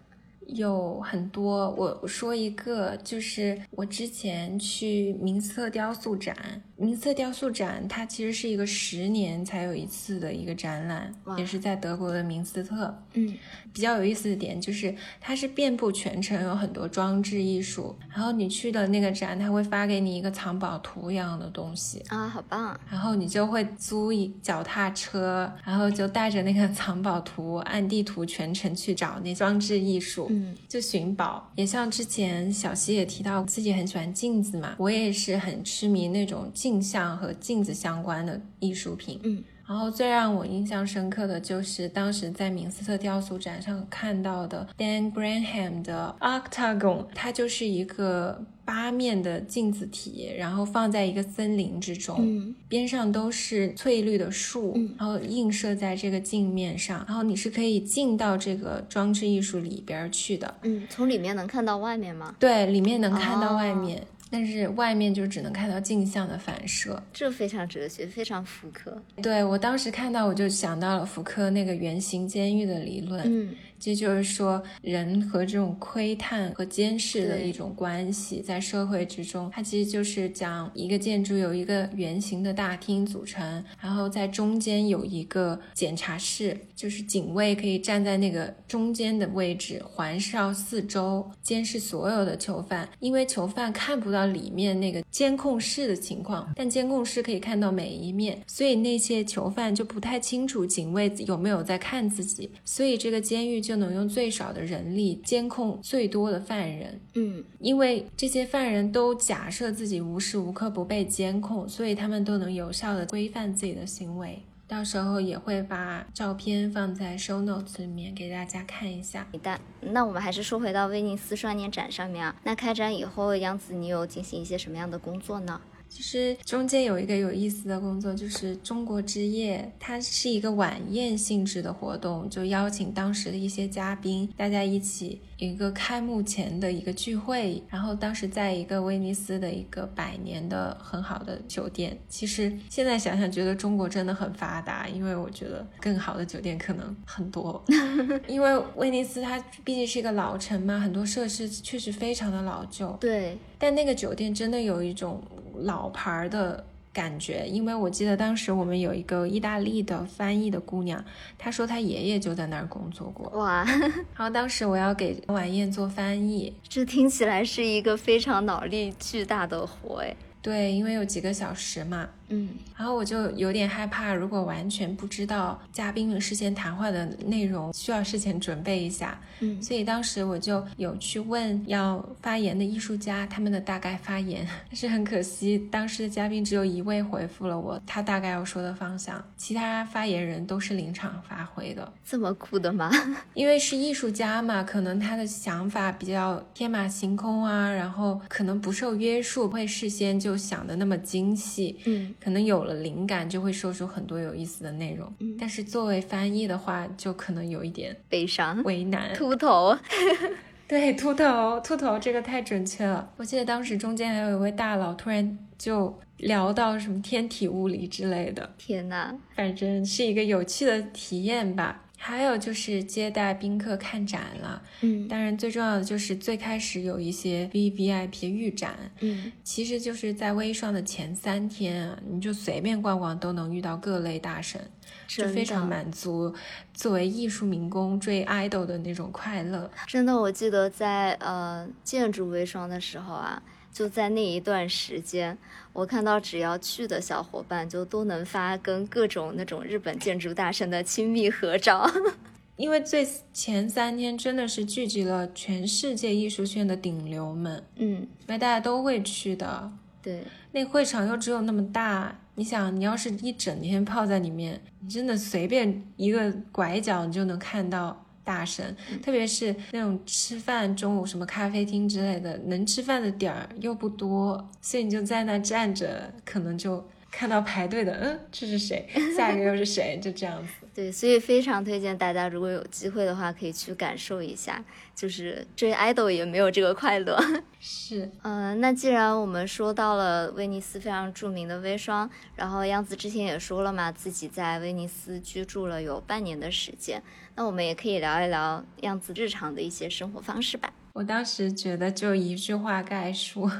有很多，我我说一个，就是我之前去明斯特雕塑展。明色雕塑展它其实是一个十年才有一次的一个展览，也是在德国的明斯特。嗯，比较有意思的点就是它是遍布全城，有很多装置艺术。然后你去的那个展，他会发给你一个藏宝图一样的东西啊，好棒！然后你就会租一脚踏车，然后就带着那个藏宝图，按地图全程去找那装置艺术。嗯，就寻宝，也像之前小溪也提到自己很喜欢镜子嘛，我也是很痴迷那种镜像和镜子相关的艺术品。嗯，然后最让我印象深刻的就是当时在明斯特雕塑展上看到的 Dan Graham 的 Octagon，它就是一个。八面的镜子体，然后放在一个森林之中，嗯边上都是翠绿的树，然后映射在这个镜面上，然后你是可以进到这个装置艺术里边去的。嗯，从里面能看到外面吗？对，里面能看到外面，但是外面就只能看到镜像的反射。这非常哲学，非常福柯。对我当时看到，我就想到了福柯那个圆形监狱的理论。嗯。这就是说，人和这种窥探和监视的一种关系，在社会之中，它其实就是讲一个建筑有一个圆形的大厅组成，然后在中间有一个检查室，就是警卫可以站在那个中间的位置，环绕四周，监视所有的囚犯。因为囚犯看不到里面那个监控室的情况，但监控室可以看到每一面，所以那些囚犯就不太清楚警卫有没有在看自己，所以这个监狱。就能用最少的人力监控最多的犯人，嗯，因为这些犯人都假设自己无时无刻不被监控，所以他们都能有效的规范自己的行为。到时候也会把照片放在 show notes 里面给大家看一下。好的，那我们还是说回到威尼斯双年展上面啊。那开展以后，杨子你有进行一些什么样的工作呢？其实中间有一个有意思的工作，就是中国之夜，它是一个晚宴性质的活动，就邀请当时的一些嘉宾，大家一起有一个开幕前的一个聚会。然后当时在一个威尼斯的一个百年的很好的酒店。其实现在想想，觉得中国真的很发达，因为我觉得更好的酒店可能很多。<laughs> 因为威尼斯它毕竟是一个老城嘛，很多设施确实非常的老旧。对，但那个酒店真的有一种。老牌的感觉，因为我记得当时我们有一个意大利的翻译的姑娘，她说她爷爷就在那儿工作过。哇！<laughs> 然后当时我要给晚宴做翻译，这听起来是一个非常脑力巨大的活哎。对，因为有几个小时嘛。嗯，然后我就有点害怕，如果完全不知道嘉宾们事先谈话的内容，需要事前准备一下。嗯，所以当时我就有去问要发言的艺术家他们的大概发言，但 <laughs> 是很可惜，当时的嘉宾只有一位回复了我，他大概要说的方向，其他发言人都是临场发挥的。这么酷的吗？<laughs> 因为是艺术家嘛，可能他的想法比较天马行空啊，然后可能不受约束，会事先就想的那么精细。嗯。可能有了灵感，就会说出很多有意思的内容。嗯，但是作为翻译的话，就可能有一点悲伤、为难、秃头。<laughs> 对，秃头，秃头，这个太准确了。我记得当时中间还有一位大佬，突然就聊到什么天体物理之类的。天呐，反正是一个有趣的体验吧。还有就是接待宾客看展了，嗯，当然最重要的就是最开始有一些 V V I P 预展，嗯，其实就是在微霜的前三天啊，你就随便逛逛都能遇到各类大神，就非常满足作为艺术民工追 idol 的那种快乐。真的，我记得在呃建筑微霜的时候啊。就在那一段时间，我看到只要去的小伙伴就都能发跟各种那种日本建筑大神的亲密合照，<laughs> 因为最前三天真的是聚集了全世界艺术圈的顶流们，嗯，因为大家都会去的，对，那会场又只有那么大，你想，你要是一整天泡在里面，你真的随便一个拐角你就能看到。大神，特别是那种吃饭中午什么咖啡厅之类的，能吃饭的点儿又不多，所以你就在那站着，可能就看到排队的，嗯，这是谁？下一个又是谁？就这样子。<laughs> 对，所以非常推荐大家，如果有机会的话，可以去感受一下，就是追 idol 也没有这个快乐。<laughs> 是，嗯，那既然我们说到了威尼斯非常著名的微霜，然后样子之前也说了嘛，自己在威尼斯居住了有半年的时间。那我们也可以聊一聊样子日常的一些生活方式吧。我当时觉得就一句话概述，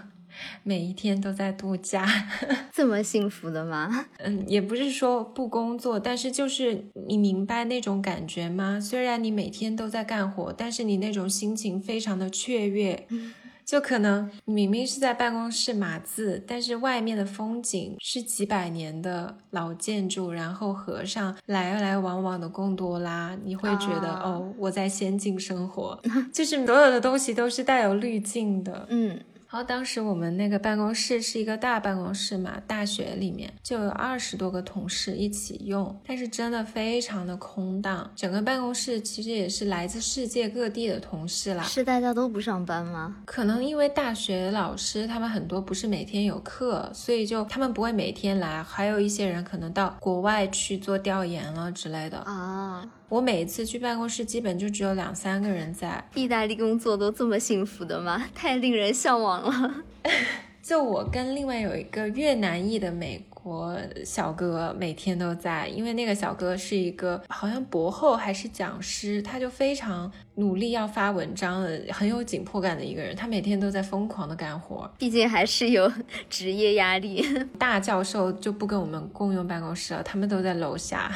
每一天都在度假，<laughs> 这么幸福的吗？<laughs> 嗯，也不是说不工作，但是就是你明白那种感觉吗？虽然你每天都在干活，但是你那种心情非常的雀跃。就可能明明是在办公室码字，但是外面的风景是几百年的老建筑，然后河上来来往往的贡多拉，你会觉得哦，我在仙境生活，<laughs> 就是所有的东西都是带有滤镜的，嗯。然后当时我们那个办公室是一个大办公室嘛，大学里面就有二十多个同事一起用，但是真的非常的空荡。整个办公室其实也是来自世界各地的同事啦。是大家都不上班吗？可能因为大学老师他们很多不是每天有课，所以就他们不会每天来。还有一些人可能到国外去做调研了之类的啊。我每一次去办公室，基本就只有两三个人在。意大利工作都这么幸福的吗？<laughs> 太令人向往了。<laughs> 就我跟另外有一个越南裔的美。国小哥每天都在，因为那个小哥是一个好像博后还是讲师，他就非常努力要发文章的，很有紧迫感的一个人。他每天都在疯狂的干活，毕竟还是有 <laughs> 职业压力。<laughs> 大教授就不跟我们共用办公室了，他们都在楼下，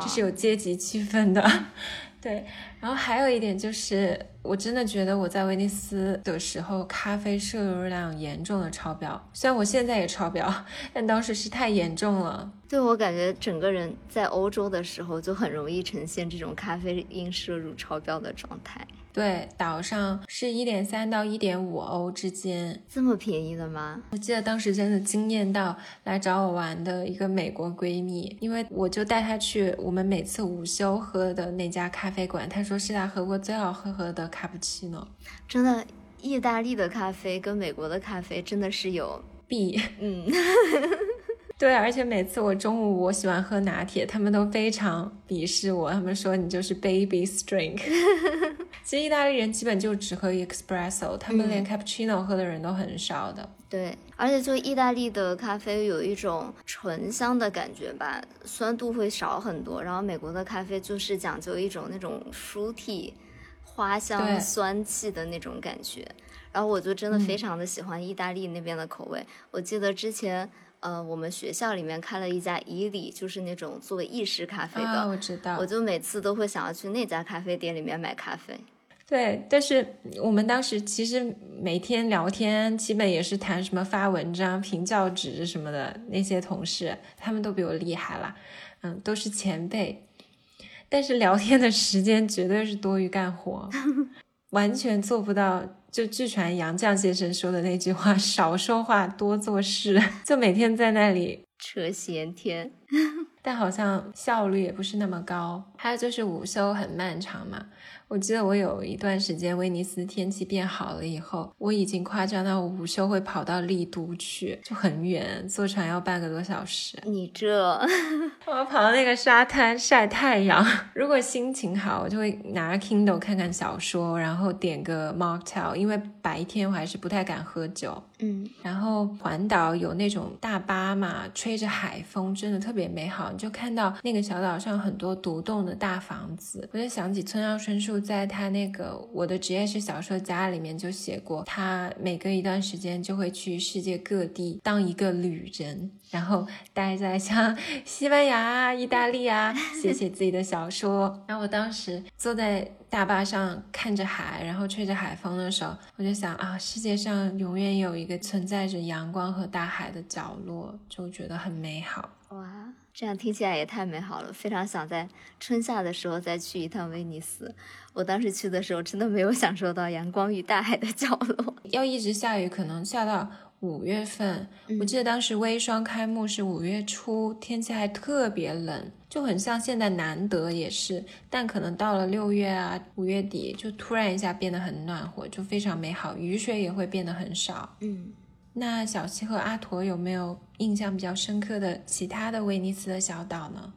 这是有阶级气氛的。<laughs> 对，然后还有一点就是，我真的觉得我在威尼斯的时候，咖啡摄入量严重的超标。虽然我现在也超标，但当时是太严重了。对我感觉，整个人在欧洲的时候就很容易呈现这种咖啡因摄入超标的状态。对，岛上是一点三到一点五欧之间，这么便宜的吗？我记得当时真的惊艳到来找我玩的一个美国闺蜜，因为我就带她去我们每次午休喝的那家咖啡馆，她说是她喝过最好喝喝的卡布奇诺。真的，意大利的咖啡跟美国的咖啡真的是有弊，嗯。<laughs> <laughs> 对，而且每次我中午我喜欢喝拿铁，他们都非常鄙视我，他们说你就是 baby drink。<laughs> 其实意大利人基本就只喝 espresso，他们连 cappuccino 喝的人都很少的。对，而且就意大利的咖啡有一种醇香的感觉吧，酸度会少很多。然后美国的咖啡就是讲究一种那种 fruity 花香酸气的那种感觉。然后我就真的非常的喜欢意大利那边的口味。我记得之前。呃，我们学校里面开了一家以里，就是那种做意式咖啡的。我知道。我就每次都会想要去那家咖啡店里面买咖啡。对，但是我们当时其实每天聊天，基本也是谈什么发文章、评教职什么的。那些同事他们都比我厉害了，嗯，都是前辈。但是聊天的时间绝对是多于干活，<laughs> 完全做不到。就据传杨绛先生说的那句话：“少说话，多做事。<laughs> ”就每天在那里扯闲天，<laughs> 但好像效率也不是那么高。还有就是午休很漫长嘛。我记得我有一段时间威尼斯天气变好了以后，我已经夸张到我午休会跑到丽都去，就很远，坐船要半个多小时。你这，<laughs> 我跑到那个沙滩晒太阳。<laughs> 如果心情好，我就会拿着 Kindle 看看小说，然后点个 mocktail，因为白天我还是不太敢喝酒。嗯，然后环岛有那种大巴嘛，吹着海风，真的特别美好。你就看到那个小岛上很多独栋的大房子，我就想起村上春树在他那个《我的职业是小说家》里面就写过，他每隔一段时间就会去世界各地当一个旅人，然后待在像西班牙、意大利啊，写写自己的小说。<laughs> 然后我当时坐在。大巴上看着海，然后吹着海风的时候，我就想啊，世界上永远有一个存在着阳光和大海的角落，就觉得很美好。哇，这样听起来也太美好了，非常想在春夏的时候再去一趟威尼斯。我当时去的时候，真的没有享受到阳光与大海的角落，要一直下雨，可能下到。五月份，我记得当时微霜开幕是五月初，天气还特别冷，就很像现在难得也是，但可能到了六月啊，五月底就突然一下变得很暖和，就非常美好，雨水也会变得很少。嗯，那小七和阿驼有没有印象比较深刻的其他的威尼斯的小岛呢？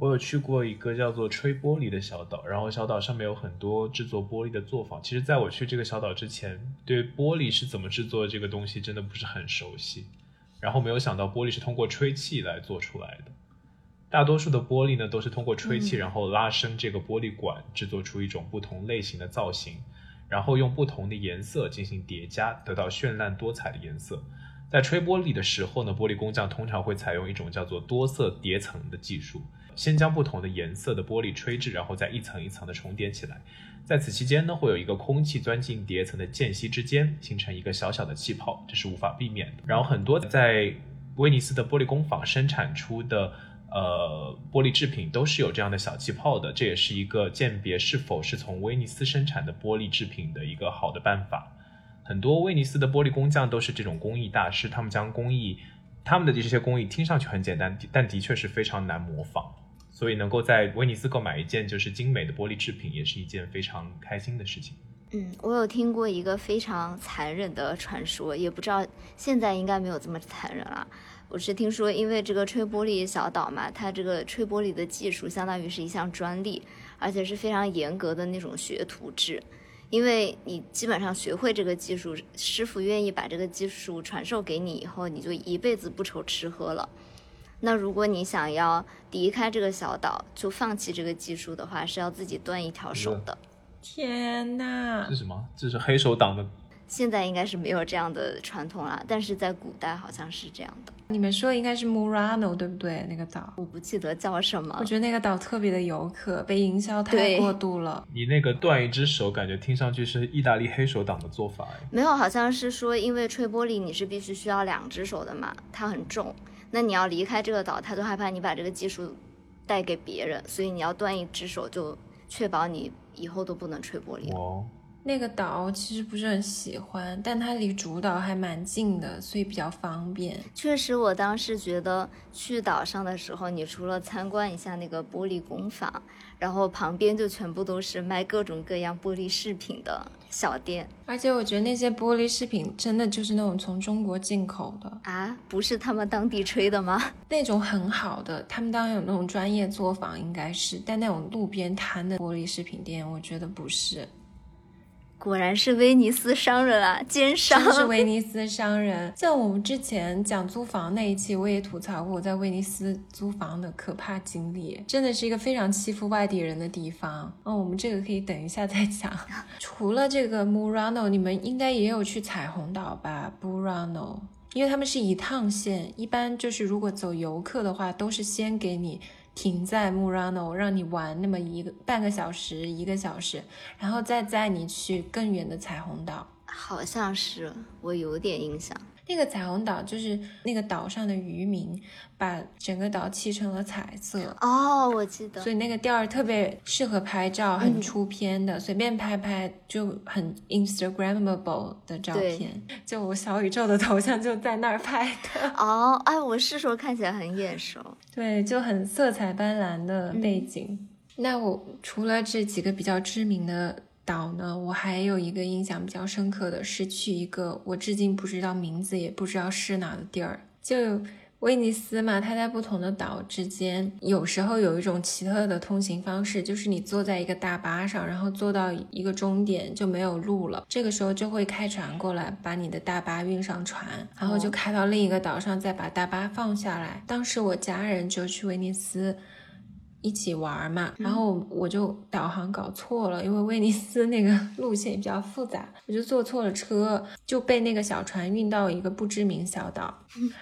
我有去过一个叫做吹玻璃的小岛，然后小岛上面有很多制作玻璃的作坊。其实，在我去这个小岛之前，对玻璃是怎么制作这个东西真的不是很熟悉。然后没有想到玻璃是通过吹气来做出来的。大多数的玻璃呢，都是通过吹气，然后拉伸这个玻璃管，制作出一种不同类型的造型，然后用不同的颜色进行叠加，得到绚烂多彩的颜色。在吹玻璃的时候呢，玻璃工匠通常会采用一种叫做多色叠层的技术。先将不同的颜色的玻璃吹制，然后再一层一层的重叠起来。在此期间呢，会有一个空气钻进叠层的间隙之间，形成一个小小的气泡，这是无法避免的。然后很多在威尼斯的玻璃工坊生产出的呃玻璃制品都是有这样的小气泡的，这也是一个鉴别是否是从威尼斯生产的玻璃制品的一个好的办法。很多威尼斯的玻璃工匠都是这种工艺大师，他们将工艺，他们的这些工艺听上去很简单，但的确是非常难模仿。所以能够在威尼斯购买一件就是精美的玻璃制品，也是一件非常开心的事情。嗯，我有听过一个非常残忍的传说，也不知道现在应该没有这么残忍了。我是听说，因为这个吹玻璃小岛嘛，它这个吹玻璃的技术相当于是一项专利，而且是非常严格的那种学徒制。因为你基本上学会这个技术，师傅愿意把这个技术传授给你以后，你就一辈子不愁吃喝了。那如果你想要离开这个小岛，就放弃这个技术的话，是要自己断一条手的。天哪！是什么？这是黑手党的。现在应该是没有这样的传统了，但是在古代好像是这样的。你们说应该是 Murano 对不对？那个岛我不记得叫什么。我觉得那个岛特别的游客，被营销太过度了。你那个断一只手，感觉听上去是意大利黑手党的做法哎。没有，好像是说因为吹玻璃你是必须需要两只手的嘛，它很重。那你要离开这个岛，他都害怕你把这个技术带给别人，所以你要断一只手，就确保你以后都不能吹玻璃。哦，那个岛其实不是很喜欢，但它离主岛还蛮近的，所以比较方便。确实，我当时觉得去岛上的时候，你除了参观一下那个玻璃工坊。然后旁边就全部都是卖各种各样玻璃饰品的小店，而且我觉得那些玻璃饰品真的就是那种从中国进口的啊，不是他们当地吹的吗？<laughs> 那种很好的，他们当然有那种专业作坊，应该是，但那种路边摊的玻璃饰品店，我觉得不是。果然是威尼斯商人啊，奸商！真是威尼斯商人。像我们之前讲租房那一期，我也吐槽过我在威尼斯租房的可怕经历，真的是一个非常欺负外地人的地方。嗯，我们这个可以等一下再讲。<laughs> 除了这个 Murano，你们应该也有去彩虹岛吧 Burano，因为他们是一趟线，一般就是如果走游客的话，都是先给你。停在 Murano，让你玩那么一个半个小时、一个小时，然后再载你去更远的彩虹岛。好像是，我有点印象。那个彩虹岛就是那个岛上的渔民把整个岛漆成了彩色哦，我记得，所以那个调儿特别适合拍照，很出片的，随便拍拍就很 Instagramable 的照片。就我小宇宙的头像就在那儿拍的 <laughs> 哦，哎，我是说看起来很眼熟，对，就很色彩斑斓的背景。那我除了这几个比较知名的岛呢，我还有一个印象比较深刻的是去一个我至今不知道名字也不知道是哪的地儿，就。威尼斯嘛，它在不同的岛之间，有时候有一种奇特的通行方式，就是你坐在一个大巴上，然后坐到一个终点就没有路了，这个时候就会开船过来，把你的大巴运上船，然后就开到另一个岛上，再把大巴放下来。当时我家人就去威尼斯。一起玩嘛，然后我就导航搞错了，因为威尼斯那个 <laughs> 路线比较复杂，我就坐错了车，就被那个小船运到一个不知名小岛，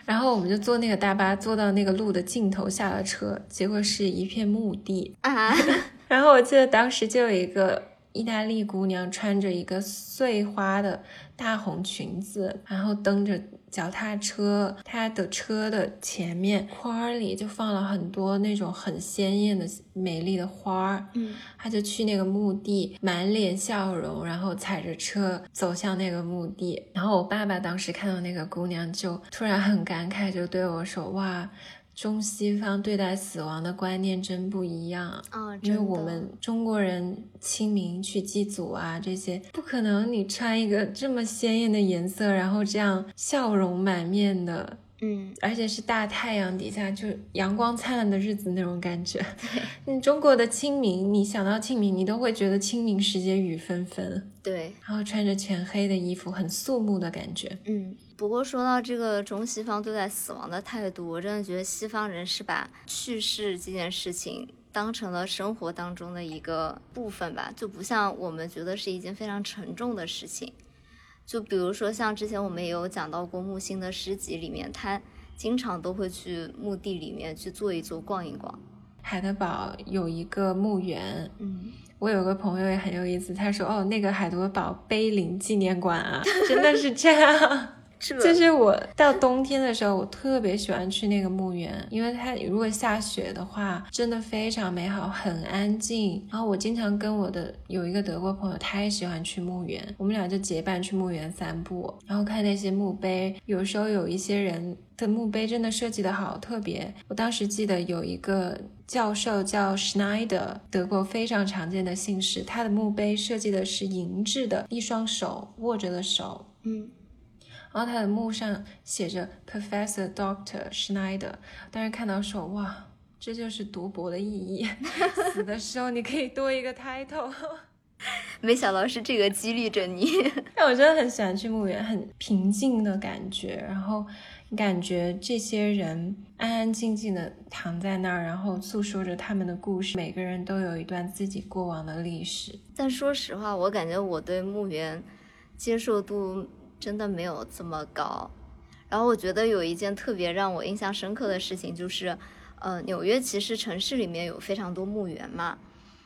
然后我们就坐那个大巴坐到那个路的尽头下了车，结果是一片墓地。啊，<laughs> 然后我记得当时就有一个意大利姑娘穿着一个碎花的大红裙子，然后蹬着。脚踏车，她的车的前面花里就放了很多那种很鲜艳的、美丽的花儿。嗯，他就去那个墓地，满脸笑容，然后踩着车走向那个墓地。然后我爸爸当时看到那个姑娘，就突然很感慨，就对我说：“哇。”中西方对待死亡的观念真不一样啊！因为我们中国人清明去祭祖啊，这些不可能。你穿一个这么鲜艳的颜色，然后这样笑容满面的，嗯，而且是大太阳底下，就阳光灿烂的日子那种感觉。对，你中国的清明，你想到清明，你都会觉得清明时节雨纷纷。对，然后穿着全黑的衣服，很肃穆的感觉。嗯。不过说到这个中西方对待死亡的态度，我真的觉得西方人是把去世这件事情当成了生活当中的一个部分吧，就不像我们觉得是一件非常沉重的事情。就比如说像之前我们也有讲到过木心的诗集里面，他经常都会去墓地里面去坐一坐、逛一逛。海德堡有一个墓园，嗯，我有个朋友也很有意思，他说：“哦，那个海德堡碑林纪念馆啊，真的是这样。”就是我到冬天的时候，我特别喜欢去那个墓园，因为它如果下雪的话，真的非常美好，很安静。然后我经常跟我的有一个德国朋友，他也喜欢去墓园，我们俩就结伴去墓园散步，然后看那些墓碑。有时候有一些人的墓碑真的设计的好特别。我当时记得有一个教授叫 Schneider，德国非常常见的姓氏，他的墓碑设计的是银质的，一双手握着的手，嗯。然后他的墓上写着 Professor Doctor Schneider，当时看到说哇，这就是读博的意义，<laughs> 死的时候你可以多一个 title。<laughs> 没想到是这个激励着你。但我真的很喜欢去墓园，很平静的感觉，然后感觉这些人安安静静的躺在那儿，然后诉说着他们的故事，每个人都有一段自己过往的历史。但说实话，我感觉我对墓园接受度。真的没有这么高，然后我觉得有一件特别让我印象深刻的事情就是，呃，纽约其实城市里面有非常多墓园嘛，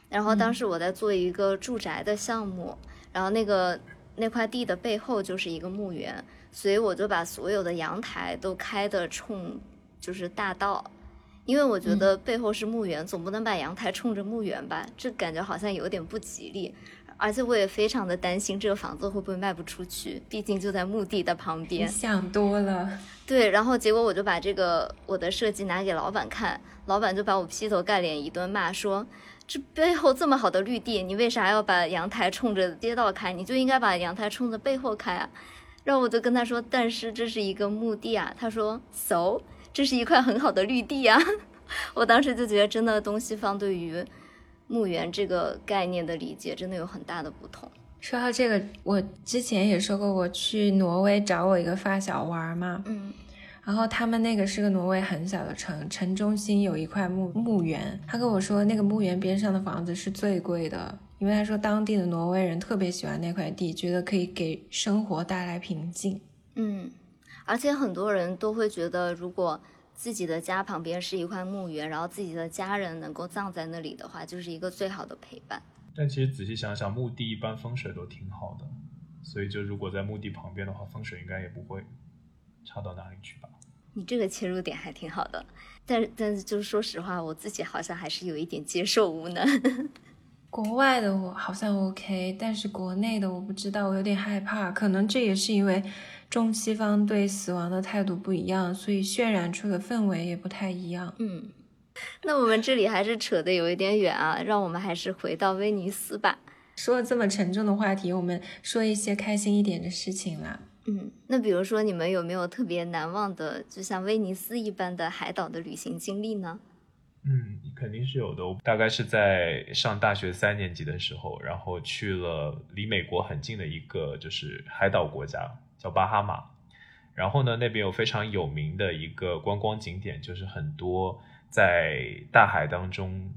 然后当时我在做一个住宅的项目，然后那个那块地的背后就是一个墓园，所以我就把所有的阳台都开的冲就是大道，因为我觉得背后是墓园，总不能把阳台冲着墓园吧，这感觉好像有点不吉利。而且我也非常的担心这个房子会不会卖不出去，毕竟就在墓地的旁边。想多了。对，然后结果我就把这个我的设计拿给老板看，老板就把我劈头盖脸一顿骂，说这背后这么好的绿地，你为啥要把阳台冲着街道开？你就应该把阳台冲着背后开啊。然后我就跟他说，但是这是一个墓地啊。他说，so，这是一块很好的绿地啊。<laughs> 我当时就觉得，真的东西方对于。墓园这个概念的理解真的有很大的不同。说到这个，我之前也说过，我去挪威找我一个发小玩嘛，嗯，然后他们那个是个挪威很小的城，城中心有一块墓墓园。他跟我说，那个墓园边上的房子是最贵的，因为他说当地的挪威人特别喜欢那块地，觉得可以给生活带来平静。嗯，而且很多人都会觉得，如果自己的家旁边是一块墓园，然后自己的家人能够葬在那里的话，就是一个最好的陪伴。但其实仔细想想，墓地一般风水都挺好的，所以就如果在墓地旁边的话，风水应该也不会差到哪里去吧？你这个切入点还挺好的，但但是就是说实话，我自己好像还是有一点接受无能。<laughs> 国外的我好像 OK，但是国内的我不知道，我有点害怕，可能这也是因为。中西方对死亡的态度不一样，所以渲染出的氛围也不太一样。嗯，那我们这里还是扯得有一点远啊，让我们还是回到威尼斯吧。说了这么沉重的话题，我们说一些开心一点的事情啦。嗯，那比如说你们有没有特别难忘的，就像威尼斯一般的海岛的旅行经历呢？嗯，肯定是有的。我大概是在上大学三年级的时候，然后去了离美国很近的一个就是海岛国家，叫巴哈马。然后呢，那边有非常有名的一个观光景点，就是很多在大海当中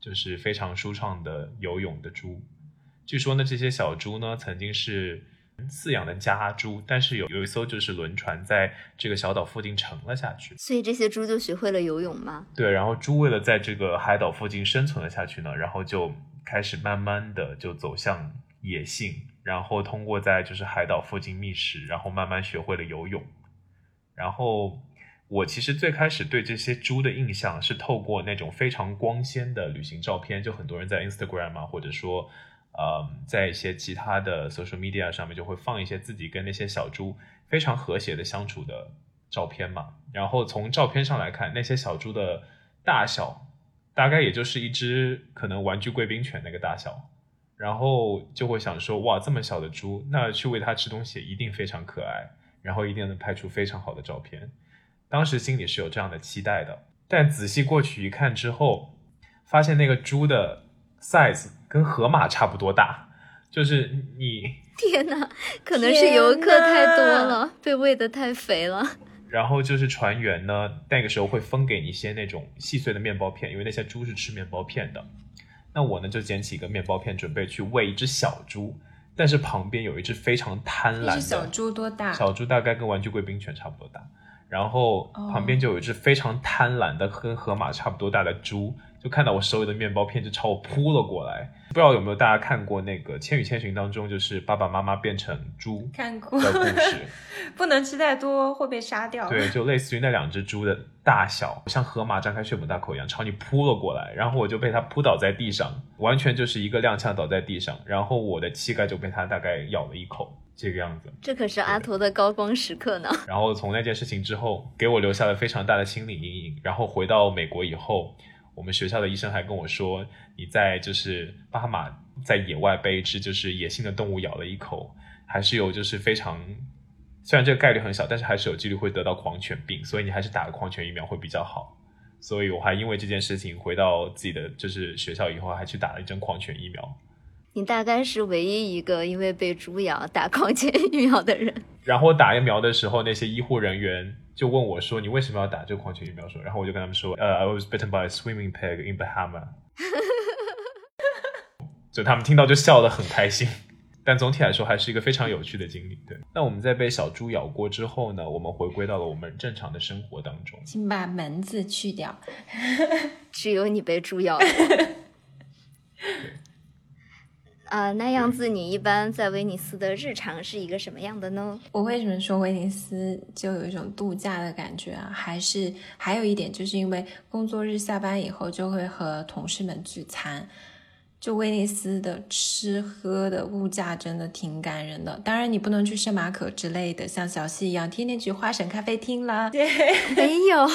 就是非常舒畅的游泳的猪。据说呢，这些小猪呢曾经是。饲养的家猪，但是有有一艘就是轮船在这个小岛附近沉了下去，所以这些猪就学会了游泳吗？对，然后猪为了在这个海岛附近生存了下去呢，然后就开始慢慢的就走向野性，然后通过在就是海岛附近觅食，然后慢慢学会了游泳。然后我其实最开始对这些猪的印象是透过那种非常光鲜的旅行照片，就很多人在 Instagram 啊，或者说。呃，在一些其他的 social media 上面就会放一些自己跟那些小猪非常和谐的相处的照片嘛。然后从照片上来看，那些小猪的大小大概也就是一只可能玩具贵宾犬那个大小。然后就会想说，哇，这么小的猪，那去喂它吃东西一定非常可爱，然后一定能拍出非常好的照片。当时心里是有这样的期待的，但仔细过去一看之后，发现那个猪的 size。跟河马差不多大，就是你 <laughs> 天哪，可能是游客太多了，被喂的太肥了。然后就是船员呢，那个时候会分给你一些那种细碎的面包片，因为那些猪是吃面包片的。那我呢就捡起一个面包片，准备去喂一只小猪，但是旁边有一只非常贪婪的小猪，多大？小猪大概跟玩具贵宾犬差不多大。然后旁边就有一只非常贪婪的，跟河马差不多大的猪。就看到我手里的面包片就朝我扑了过来，不知道有没有大家看过那个《千与千寻》当中，就是爸爸妈妈变成猪看过的故事，<laughs> 不能吃太多会被杀掉。对，就类似于那两只猪的大小，像河马张开血盆大口一样朝你扑了过来，然后我就被它扑倒在地上，完全就是一个踉跄倒在地上，然后我的膝盖就被它大概咬了一口，这个样子。这可是阿驼的高光时刻呢。然后从那件事情之后，给我留下了非常大的心理阴影。然后回到美国以后。我们学校的医生还跟我说，你在就是巴哈马在野外被一只就是野性的动物咬了一口，还是有就是非常，虽然这个概率很小，但是还是有几率会得到狂犬病，所以你还是打个狂犬疫苗会比较好。所以我还因为这件事情回到自己的就是学校以后，还去打了一针狂犬疫苗。你大概是唯一一个因为被猪咬打狂犬疫苗的人。然后打疫苗的时候，那些医护人员。就问我说：“你为什么要打这个狂犬疫苗？”说，然后我就跟他们说：“呃，I was bitten by a swimming pig in Bahama。<laughs> ”就他们听到就笑得很开心。<laughs> 但总体来说，还是一个非常有趣的经历。对，那我们在被小猪咬过之后呢？我们回归到了我们正常的生活当中。请把“门”字去掉。<laughs> 只有你被猪咬过。啊，那样子，你一般在威尼斯的日常是一个什么样的呢？我为什么说威尼斯就有一种度假的感觉啊？还是还有一点，就是因为工作日下班以后就会和同事们聚餐。就威尼斯的吃喝的物价真的挺感人的。当然，你不能去圣马可之类的，像小溪一样天天去花神咖啡厅啦。<laughs> 没有，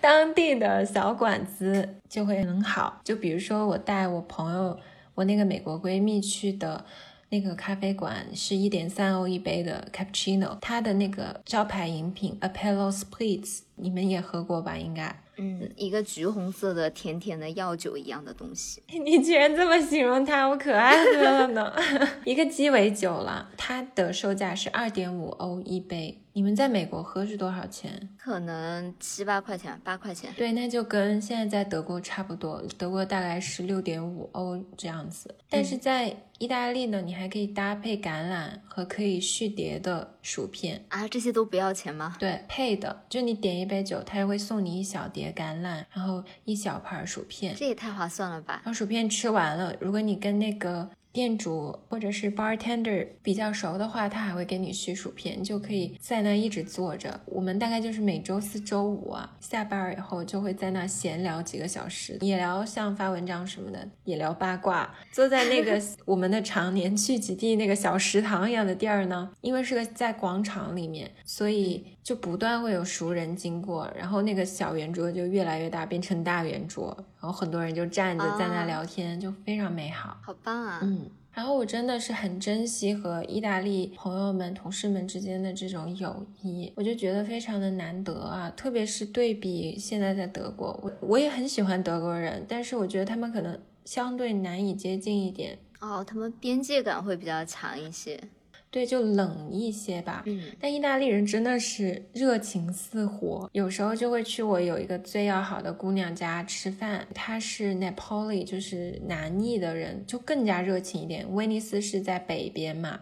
当地的小馆子就会很好。就比如说，我带我朋友。我那个美国闺蜜去的那个咖啡馆是一点三欧一杯的 cappuccino，它的那个招牌饮品 Apello Spritz，你们也喝过吧？应该。嗯，一个橘红色的甜甜的药酒一样的东西。<laughs> 你居然这么形容它，我可爱死了呢！<laughs> 一个鸡尾酒了，它的售价是二点五欧一杯。你们在美国喝是多少钱？可能七八块钱，八块钱。对，那就跟现在在德国差不多，德国大概是六点五欧这样子。但是在意大利呢，你还可以搭配橄榄和可以续碟的薯片啊，这些都不要钱吗？对，配的，就你点一杯酒，他也会送你一小碟橄榄，然后一小盘薯片，这也太划算了吧！然后薯片吃完了，如果你跟那个。店主或者是 bartender 比较熟的话，他还会给你续薯片，就可以在那一直坐着。我们大概就是每周四周五啊，下班以后就会在那闲聊几个小时，也聊像发文章什么的，也聊八卦。坐在那个 <laughs> 我们的常年聚集地那个小食堂一样的地儿呢，因为是个在广场里面，所以就不断会有熟人经过，然后那个小圆桌就越来越大，变成大圆桌，然后很多人就站着在那聊天，就非常美好。好棒啊！嗯。然后我真的是很珍惜和意大利朋友们、同事们之间的这种友谊，我就觉得非常的难得啊！特别是对比现在在德国，我我也很喜欢德国人，但是我觉得他们可能相对难以接近一点哦，他们边界感会比较强一些。对，就冷一些吧。嗯，但意大利人真的是热情似火，有时候就会去我有一个最要好的姑娘家吃饭，她是 Napoli，就是南意的人，就更加热情一点。威尼斯是在北边嘛，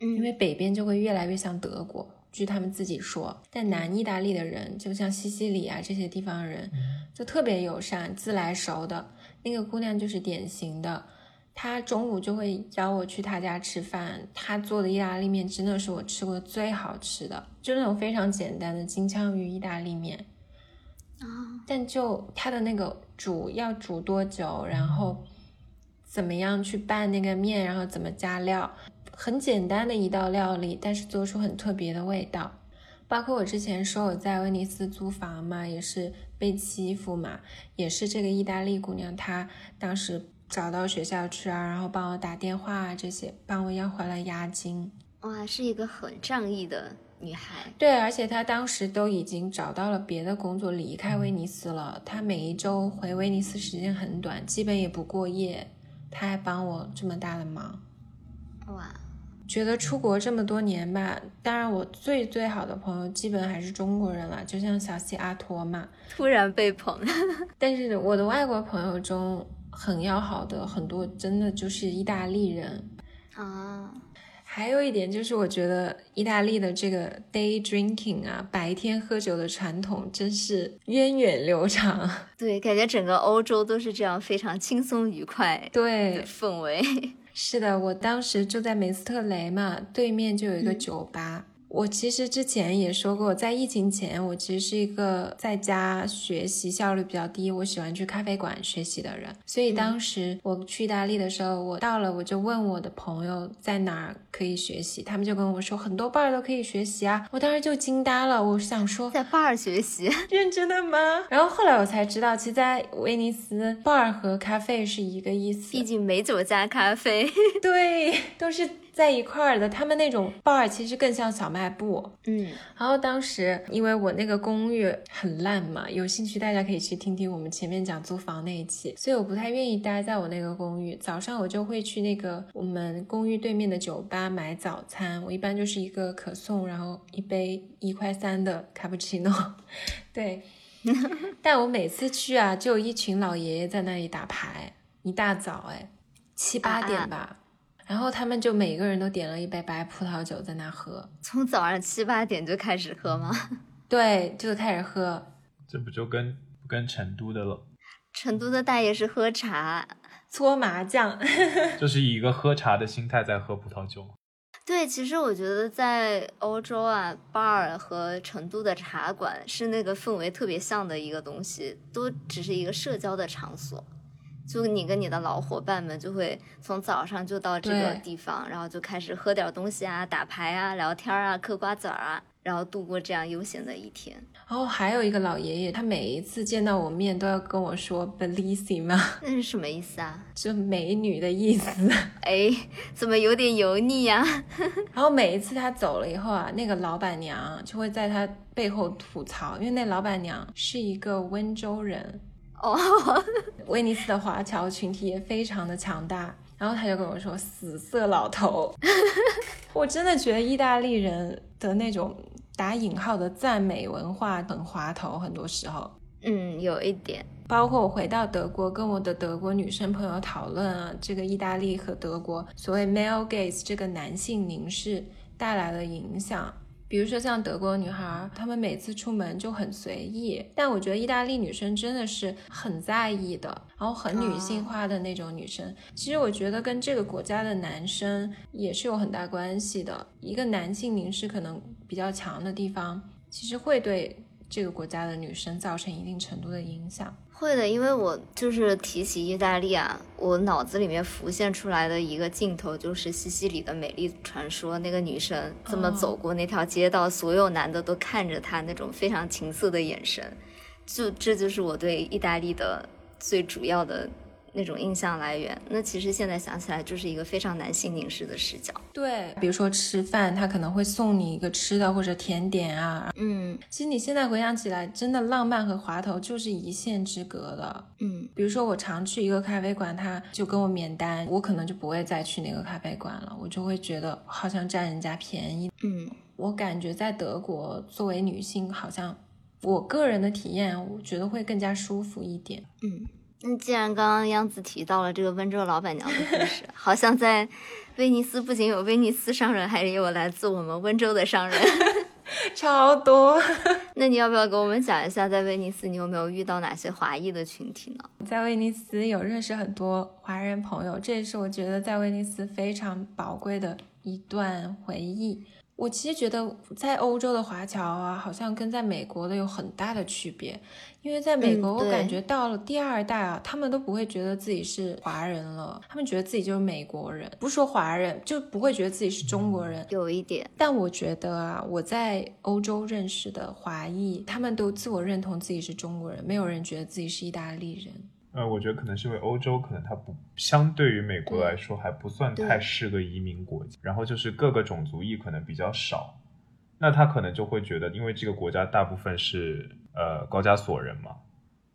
嗯，因为北边就会越来越像德国，据他们自己说。但南意大利的人，就像西西里啊这些地方人，就特别友善、自来熟的。那个姑娘就是典型的。他中午就会邀我去他家吃饭，他做的意大利面真的是我吃过最好吃的，就那种非常简单的金枪鱼意大利面啊。但就他的那个煮要煮多久，然后怎么样去拌那个面，然后怎么加料，很简单的一道料理，但是做出很特别的味道。包括我之前说我在威尼斯租房嘛，也是被欺负嘛，也是这个意大利姑娘，她当时。找到学校去啊，然后帮我打电话啊，这些帮我要回来押金。哇，是一个很仗义的女孩。对，而且她当时都已经找到了别的工作，离开威尼斯了。她每一周回威尼斯时间很短，基本也不过夜。她还帮我这么大的忙。哇，觉得出国这么多年吧，当然我最最好的朋友基本还是中国人了，就像小西阿托嘛。突然被捧，<laughs> 但是我的外国朋友中。很要好的很多，真的就是意大利人啊。还有一点就是，我觉得意大利的这个 day drinking 啊，白天喝酒的传统真是源远流长。<laughs> 对，感觉整个欧洲都是这样，非常轻松愉快。对，氛围 <laughs> 是的。我当时住在梅斯特雷嘛，对面就有一个酒吧。我其实之前也说过，在疫情前，我其实是一个在家学习效率比较低，我喜欢去咖啡馆学习的人。所以当时我去意大利的时候，我到了我就问我的朋友在哪儿可以学习，他们就跟我说很多 bar 都可以学习啊。我当时就惊呆了，我想说在 bar 学习，<laughs> 认真的吗？然后后来我才知道，其实在威尼斯 bar 和咖啡是一个意思，毕竟美酒加咖啡，<laughs> 对，都是。在一块儿的，他们那种 bar 其实更像小卖部。嗯，然后当时因为我那个公寓很烂嘛，有兴趣大家可以去听听我们前面讲租房那一期。所以我不太愿意待在我那个公寓，早上我就会去那个我们公寓对面的酒吧买早餐。我一般就是一个可颂，然后一杯一块三的卡布奇诺。对，<laughs> 但我每次去啊，就有一群老爷爷在那里打牌，一大早哎，七八点吧。然后他们就每个人都点了一杯白葡萄酒在那喝，从早上七八点就开始喝吗？<laughs> 对，就开始喝。这不就跟跟成都的了？成都的大爷是喝茶、搓麻将，<laughs> 就是以一个喝茶的心态在喝葡萄酒。对，其实我觉得在欧洲啊，bar 和成都的茶馆是那个氛围特别像的一个东西，都只是一个社交的场所。就你跟你的老伙伴们就会从早上就到这个地方，然后就开始喝点东西啊、打牌啊、聊天啊、嗑瓜子儿啊，然后度过这样悠闲的一天。然后还有一个老爷爷，他每一次见到我面都要跟我说 “bellissima”，<laughs> 那是什么意思啊？<laughs> 就美女的意思。哎，怎么有点油腻呀？<laughs> 然后每一次他走了以后啊，那个老板娘就会在他背后吐槽，因为那老板娘是一个温州人。哦，<laughs> 威尼斯的华侨群体也非常的强大，然后他就跟我说“死色老头”，<laughs> 我真的觉得意大利人的那种打引号的赞美文化很滑头，很多时候，嗯，有一点。包括我回到德国，跟我的德国女生朋友讨论啊，这个意大利和德国所谓 male gaze 这个男性凝视带来的影响。比如说像德国女孩，她们每次出门就很随意，但我觉得意大利女生真的是很在意的，然后很女性化的那种女生。其实我觉得跟这个国家的男生也是有很大关系的。一个男性凝视可能比较强的地方，其实会对这个国家的女生造成一定程度的影响。会的，因为我就是提起意大利啊，我脑子里面浮现出来的一个镜头就是西西里的美丽传说，那个女生这么走过那条街道，所有男的都看着她那种非常情色的眼神，就这就是我对意大利的最主要的。那种印象来源，那其实现在想起来就是一个非常男性凝视的视角。对，比如说吃饭，他可能会送你一个吃的或者甜点啊。嗯，其实你现在回想起来，真的浪漫和滑头就是一线之隔的。嗯，比如说我常去一个咖啡馆，他就跟我免单，我可能就不会再去那个咖啡馆了，我就会觉得好像占人家便宜。嗯，我感觉在德国作为女性，好像我个人的体验，我觉得会更加舒服一点。嗯。那既然刚刚央子提到了这个温州老板娘的故事，好像在威尼斯不仅有威尼斯商人，还有来自我们温州的商人，<laughs> 超多。<laughs> 那你要不要给我们讲一下，在威尼斯你有没有遇到哪些华裔的群体呢？在威尼斯有认识很多华人朋友，这也是我觉得在威尼斯非常宝贵的一段回忆。我其实觉得在欧洲的华侨啊，好像跟在美国的有很大的区别。因为在美国，我感觉到了第二代啊，他们都不会觉得自己是华人了，他们觉得自己就是美国人，不说华人就不会觉得自己是中国人。有一点，但我觉得啊，我在欧洲认识的华裔，他们都自我认同自己是中国人，没有人觉得自己是意大利人。呃，我觉得可能是因为欧洲可能它不相对于美国来说还不算太是个移民国家，然后就是各个种族裔可能比较少，那他可能就会觉得，因为这个国家大部分是。呃，高加索人嘛，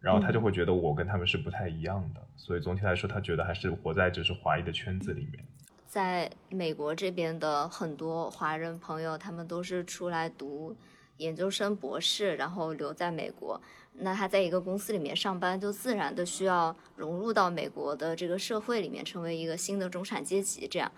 然后他就会觉得我跟他们是不太一样的，所以总体来说，他觉得还是活在就是华裔的圈子里面。在美国这边的很多华人朋友，他们都是出来读研究生、博士，然后留在美国。那他在一个公司里面上班，就自然的需要融入到美国的这个社会里面，成为一个新的中产阶级。这样，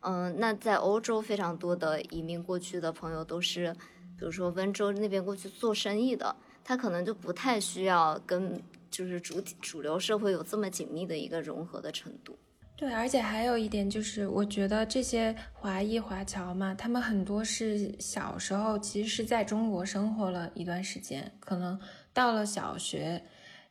嗯，那在欧洲非常多的移民过去的朋友都是，比如说温州那边过去做生意的。他可能就不太需要跟就是主体主流社会有这么紧密的一个融合的程度。对，而且还有一点就是，我觉得这些华裔华侨嘛，他们很多是小时候其实是在中国生活了一段时间，可能到了小学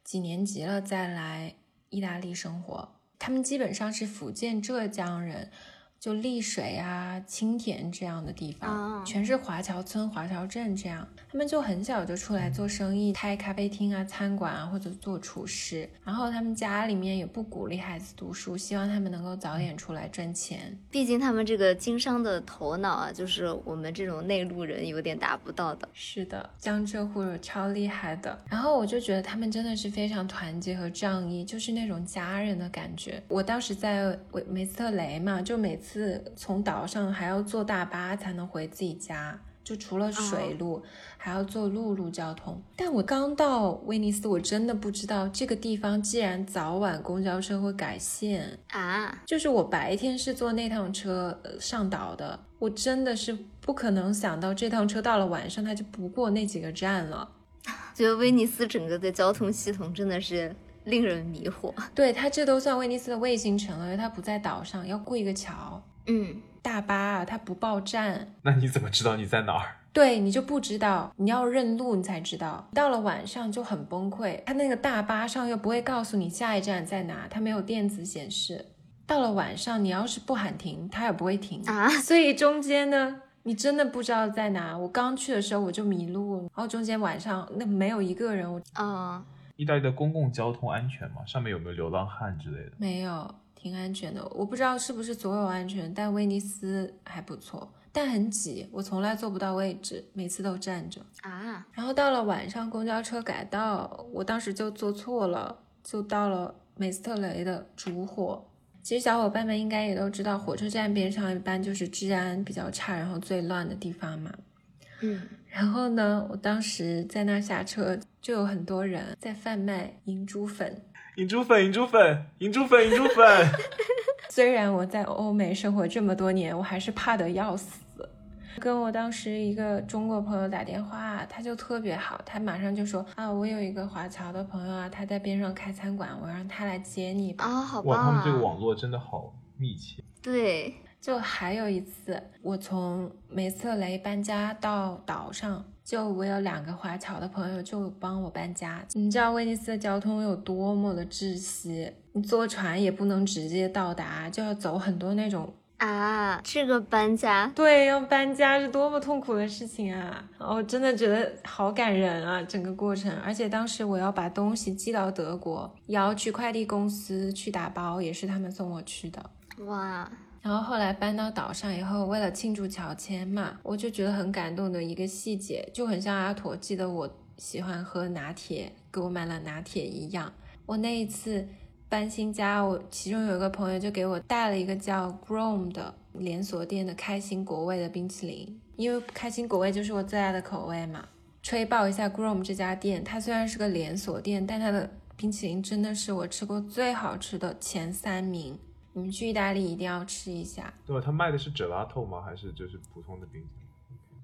几年级了再来意大利生活。他们基本上是福建、浙江人。就丽水啊、青田这样的地方，全是华侨村、华侨镇这样。他们就很小就出来做生意，开咖啡厅啊、餐馆啊，或者做厨师。然后他们家里面也不鼓励孩子读书，希望他们能够早点出来赚钱。毕竟他们这个经商的头脑啊，就是我们这种内陆人有点达不到的。是的，江浙沪超厉害的。然后我就觉得他们真的是非常团结和仗义，就是那种家人的感觉。我当时在维梅斯特雷嘛，就每次。次从岛上还要坐大巴才能回自己家，就除了水路，还要坐陆路交通。但我刚到威尼斯，我真的不知道这个地方既然早晚公交车会改线啊！就是我白天是坐那趟车上岛的，我真的是不可能想到这趟车到了晚上它就不过那几个站了。<laughs> 觉得威尼斯整个的交通系统真的是。令人迷惑，对它这都算威尼斯的卫星城了，因为它不在岛上，要过一个桥。嗯，大巴啊，它不报站，那你怎么知道你在哪儿？对你就不知道，你要认路，你才知道。到了晚上就很崩溃，它那个大巴上又不会告诉你下一站在哪，它没有电子显示。到了晚上，你要是不喊停，它也不会停啊。所以中间呢，你真的不知道在哪。我刚去的时候我就迷路，然后中间晚上那没有一个人，我啊。意大利的公共交通安全吗？上面有没有流浪汉之类的？没有，挺安全的。我不知道是不是所有安全，但威尼斯还不错，但很挤，我从来坐不到位置，每次都站着啊。然后到了晚上，公交车改道，我当时就坐错了，就到了美斯特雷的主火。其实小伙伴们应该也都知道，火车站边上一般就是治安比较差，然后最乱的地方嘛。嗯。然后呢，我当时在那下车，就有很多人在贩卖银珠粉，银珠粉，银珠粉，银珠粉，银珠粉。<laughs> 虽然我在欧美生活这么多年，我还是怕的要死。跟我当时一个中国朋友打电话，他就特别好，他马上就说啊，我有一个华侨的朋友啊，他在边上开餐馆，我让他来接你吧。啊，好棒啊！哇，他们这个网络真的好密切。对，就还有一次，我从梅瑟雷搬家到岛上。就我有两个华侨的朋友，就帮我搬家。你知道威尼斯的交通有多么的窒息？你坐船也不能直接到达，就要走很多那种啊。这个搬家，对，要搬家是多么痛苦的事情啊！我真的觉得好感人啊，整个过程。而且当时我要把东西寄到德国，也要去快递公司去打包，也是他们送我去的。哇。然后后来搬到岛上以后，为了庆祝乔迁嘛，我就觉得很感动的一个细节，就很像阿驼记得我喜欢喝拿铁，给我买了拿铁一样。我那一次搬新家，我其中有一个朋友就给我带了一个叫 Grom 的连锁店的开心果味的冰淇淋，因为开心果味就是我最爱的口味嘛。吹爆一下 Grom 这家店，它虽然是个连锁店，但它的冰淇淋真的是我吃过最好吃的前三名。你们去意大利一定要吃一下。对，他卖的是 gelato 吗？还是就是普通的冰淇淋？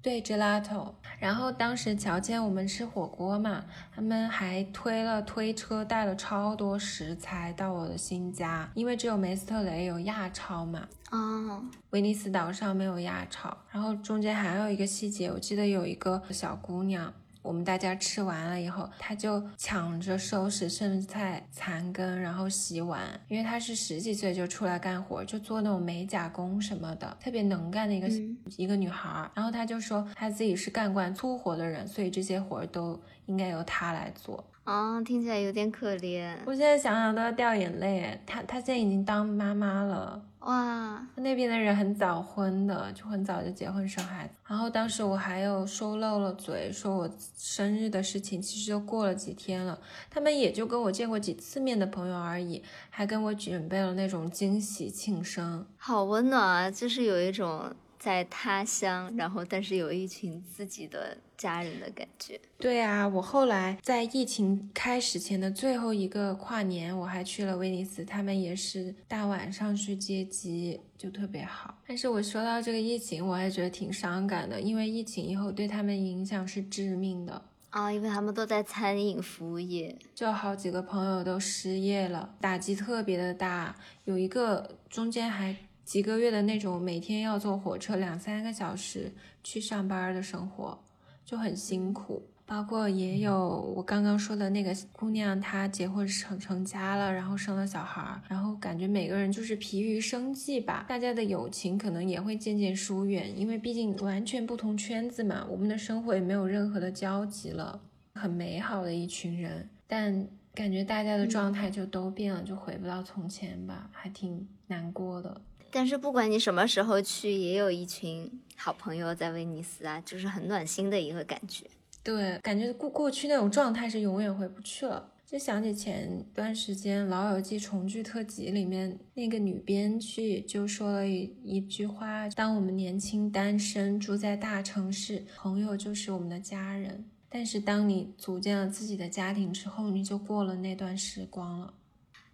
对，gelato。然后当时乔迁我们吃火锅嘛，他们还推了推车，带了超多食材到我的新家，因为只有梅斯特雷有亚超嘛。哦。威尼斯岛上没有亚超。然后中间还有一个细节，我记得有一个小姑娘。我们大家吃完了以后，他就抢着收拾剩菜残羹，然后洗碗。因为他是十几岁就出来干活，就做那种美甲工什么的，特别能干的一个一个女孩。然后他就说他自己是干惯粗活的人，所以这些活都应该由他来做。啊，听起来有点可怜。我现在想想都要掉眼泪。她她现在已经当妈妈了，哇！那边的人很早婚的，就很早就结婚生孩子。然后当时我还有说漏了嘴，说我生日的事情，其实就过了几天了。他们也就跟我见过几次面的朋友而已，还跟我准备了那种惊喜庆生，好温暖啊！就是有一种。在他乡，然后但是有一群自己的家人的感觉。对啊，我后来在疫情开始前的最后一个跨年，我还去了威尼斯，他们也是大晚上去接机，就特别好。但是我说到这个疫情，我还觉得挺伤感的，因为疫情以后对他们影响是致命的啊，因为他们都在餐饮服务业，就好几个朋友都失业了，打击特别的大，有一个中间还。几个月的那种每天要坐火车两三个小时去上班的生活就很辛苦，包括也有我刚刚说的那个姑娘，她结婚成成家了，然后生了小孩，然后感觉每个人就是疲于生计吧，大家的友情可能也会渐渐疏远，因为毕竟完全不同圈子嘛，我们的生活也没有任何的交集了，很美好的一群人，但感觉大家的状态就都变了，就回不到从前吧，还挺难过的。但是不管你什么时候去，也有一群好朋友在威尼斯啊，就是很暖心的一个感觉。对，感觉过过去那种状态是永远回不去了。就想起前段时间《老友记》重聚特辑里面那个女编剧就说了一一句话：当我们年轻单身，住在大城市，朋友就是我们的家人；但是当你组建了自己的家庭之后，你就过了那段时光了。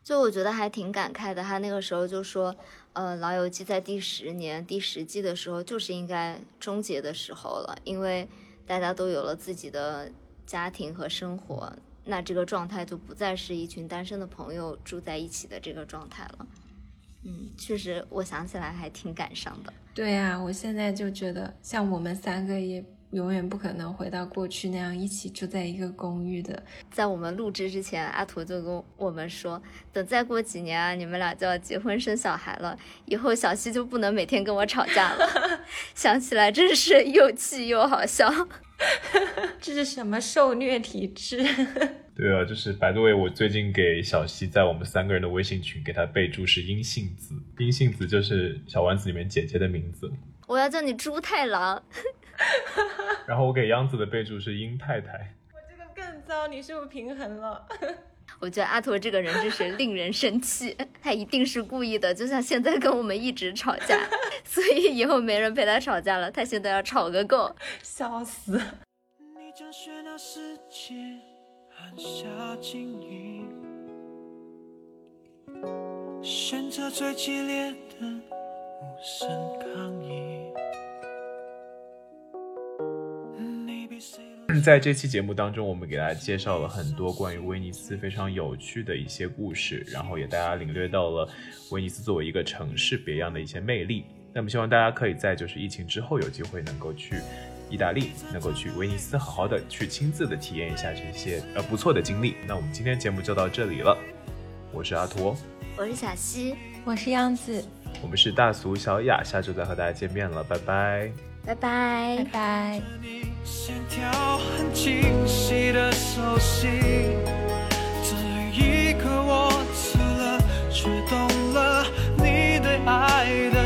就我觉得还挺感慨的，他那个时候就说，呃，老友记在第十年、第十季的时候就是应该终结的时候了，因为大家都有了自己的家庭和生活，那这个状态就不再是一群单身的朋友住在一起的这个状态了。嗯，确实，我想起来还挺感伤的。对呀，我现在就觉得，像我们三个也。永远不可能回到过去那样一起住在一个公寓的。在我们录制之前，阿图就跟我们说，等再过几年啊，你们俩就要结婚生小孩了，以后小西就不能每天跟我吵架了。<laughs> 想起来真是又气又好笑。<laughs> 这是什么受虐体质？<laughs> 对啊，就是白度位，我最近给小西在我们三个人的微信群给他备注是阴性子，阴性子就是小丸子里面姐姐的名字。我要叫你猪太郎。<laughs> 然后我给央子的备注是殷太太。我这个更糟，你是不是平衡了？<laughs> 我觉得阿拓这个人真是令人生气，<laughs> 他一定是故意的，就像现在跟我们一直吵架，所以以后没人陪他吵架了，他现在要吵个够，笑死。选择最激烈的无声在这期节目当中，我们给大家介绍了很多关于威尼斯非常有趣的一些故事，然后也大家领略到了威尼斯作为一个城市别样的一些魅力。那么希望大家可以在就是疫情之后有机会能够去意大利，能够去威尼斯，好好的去亲自的体验一下这些呃不错的经历。那我们今天节目就到这里了，我是阿图，我是小溪，我是样子，我们是大俗小雅，下周再和大家见面了，拜拜。拜拜拜拜，你很清晰的手心，这一刻我死了，却懂了你对爱的。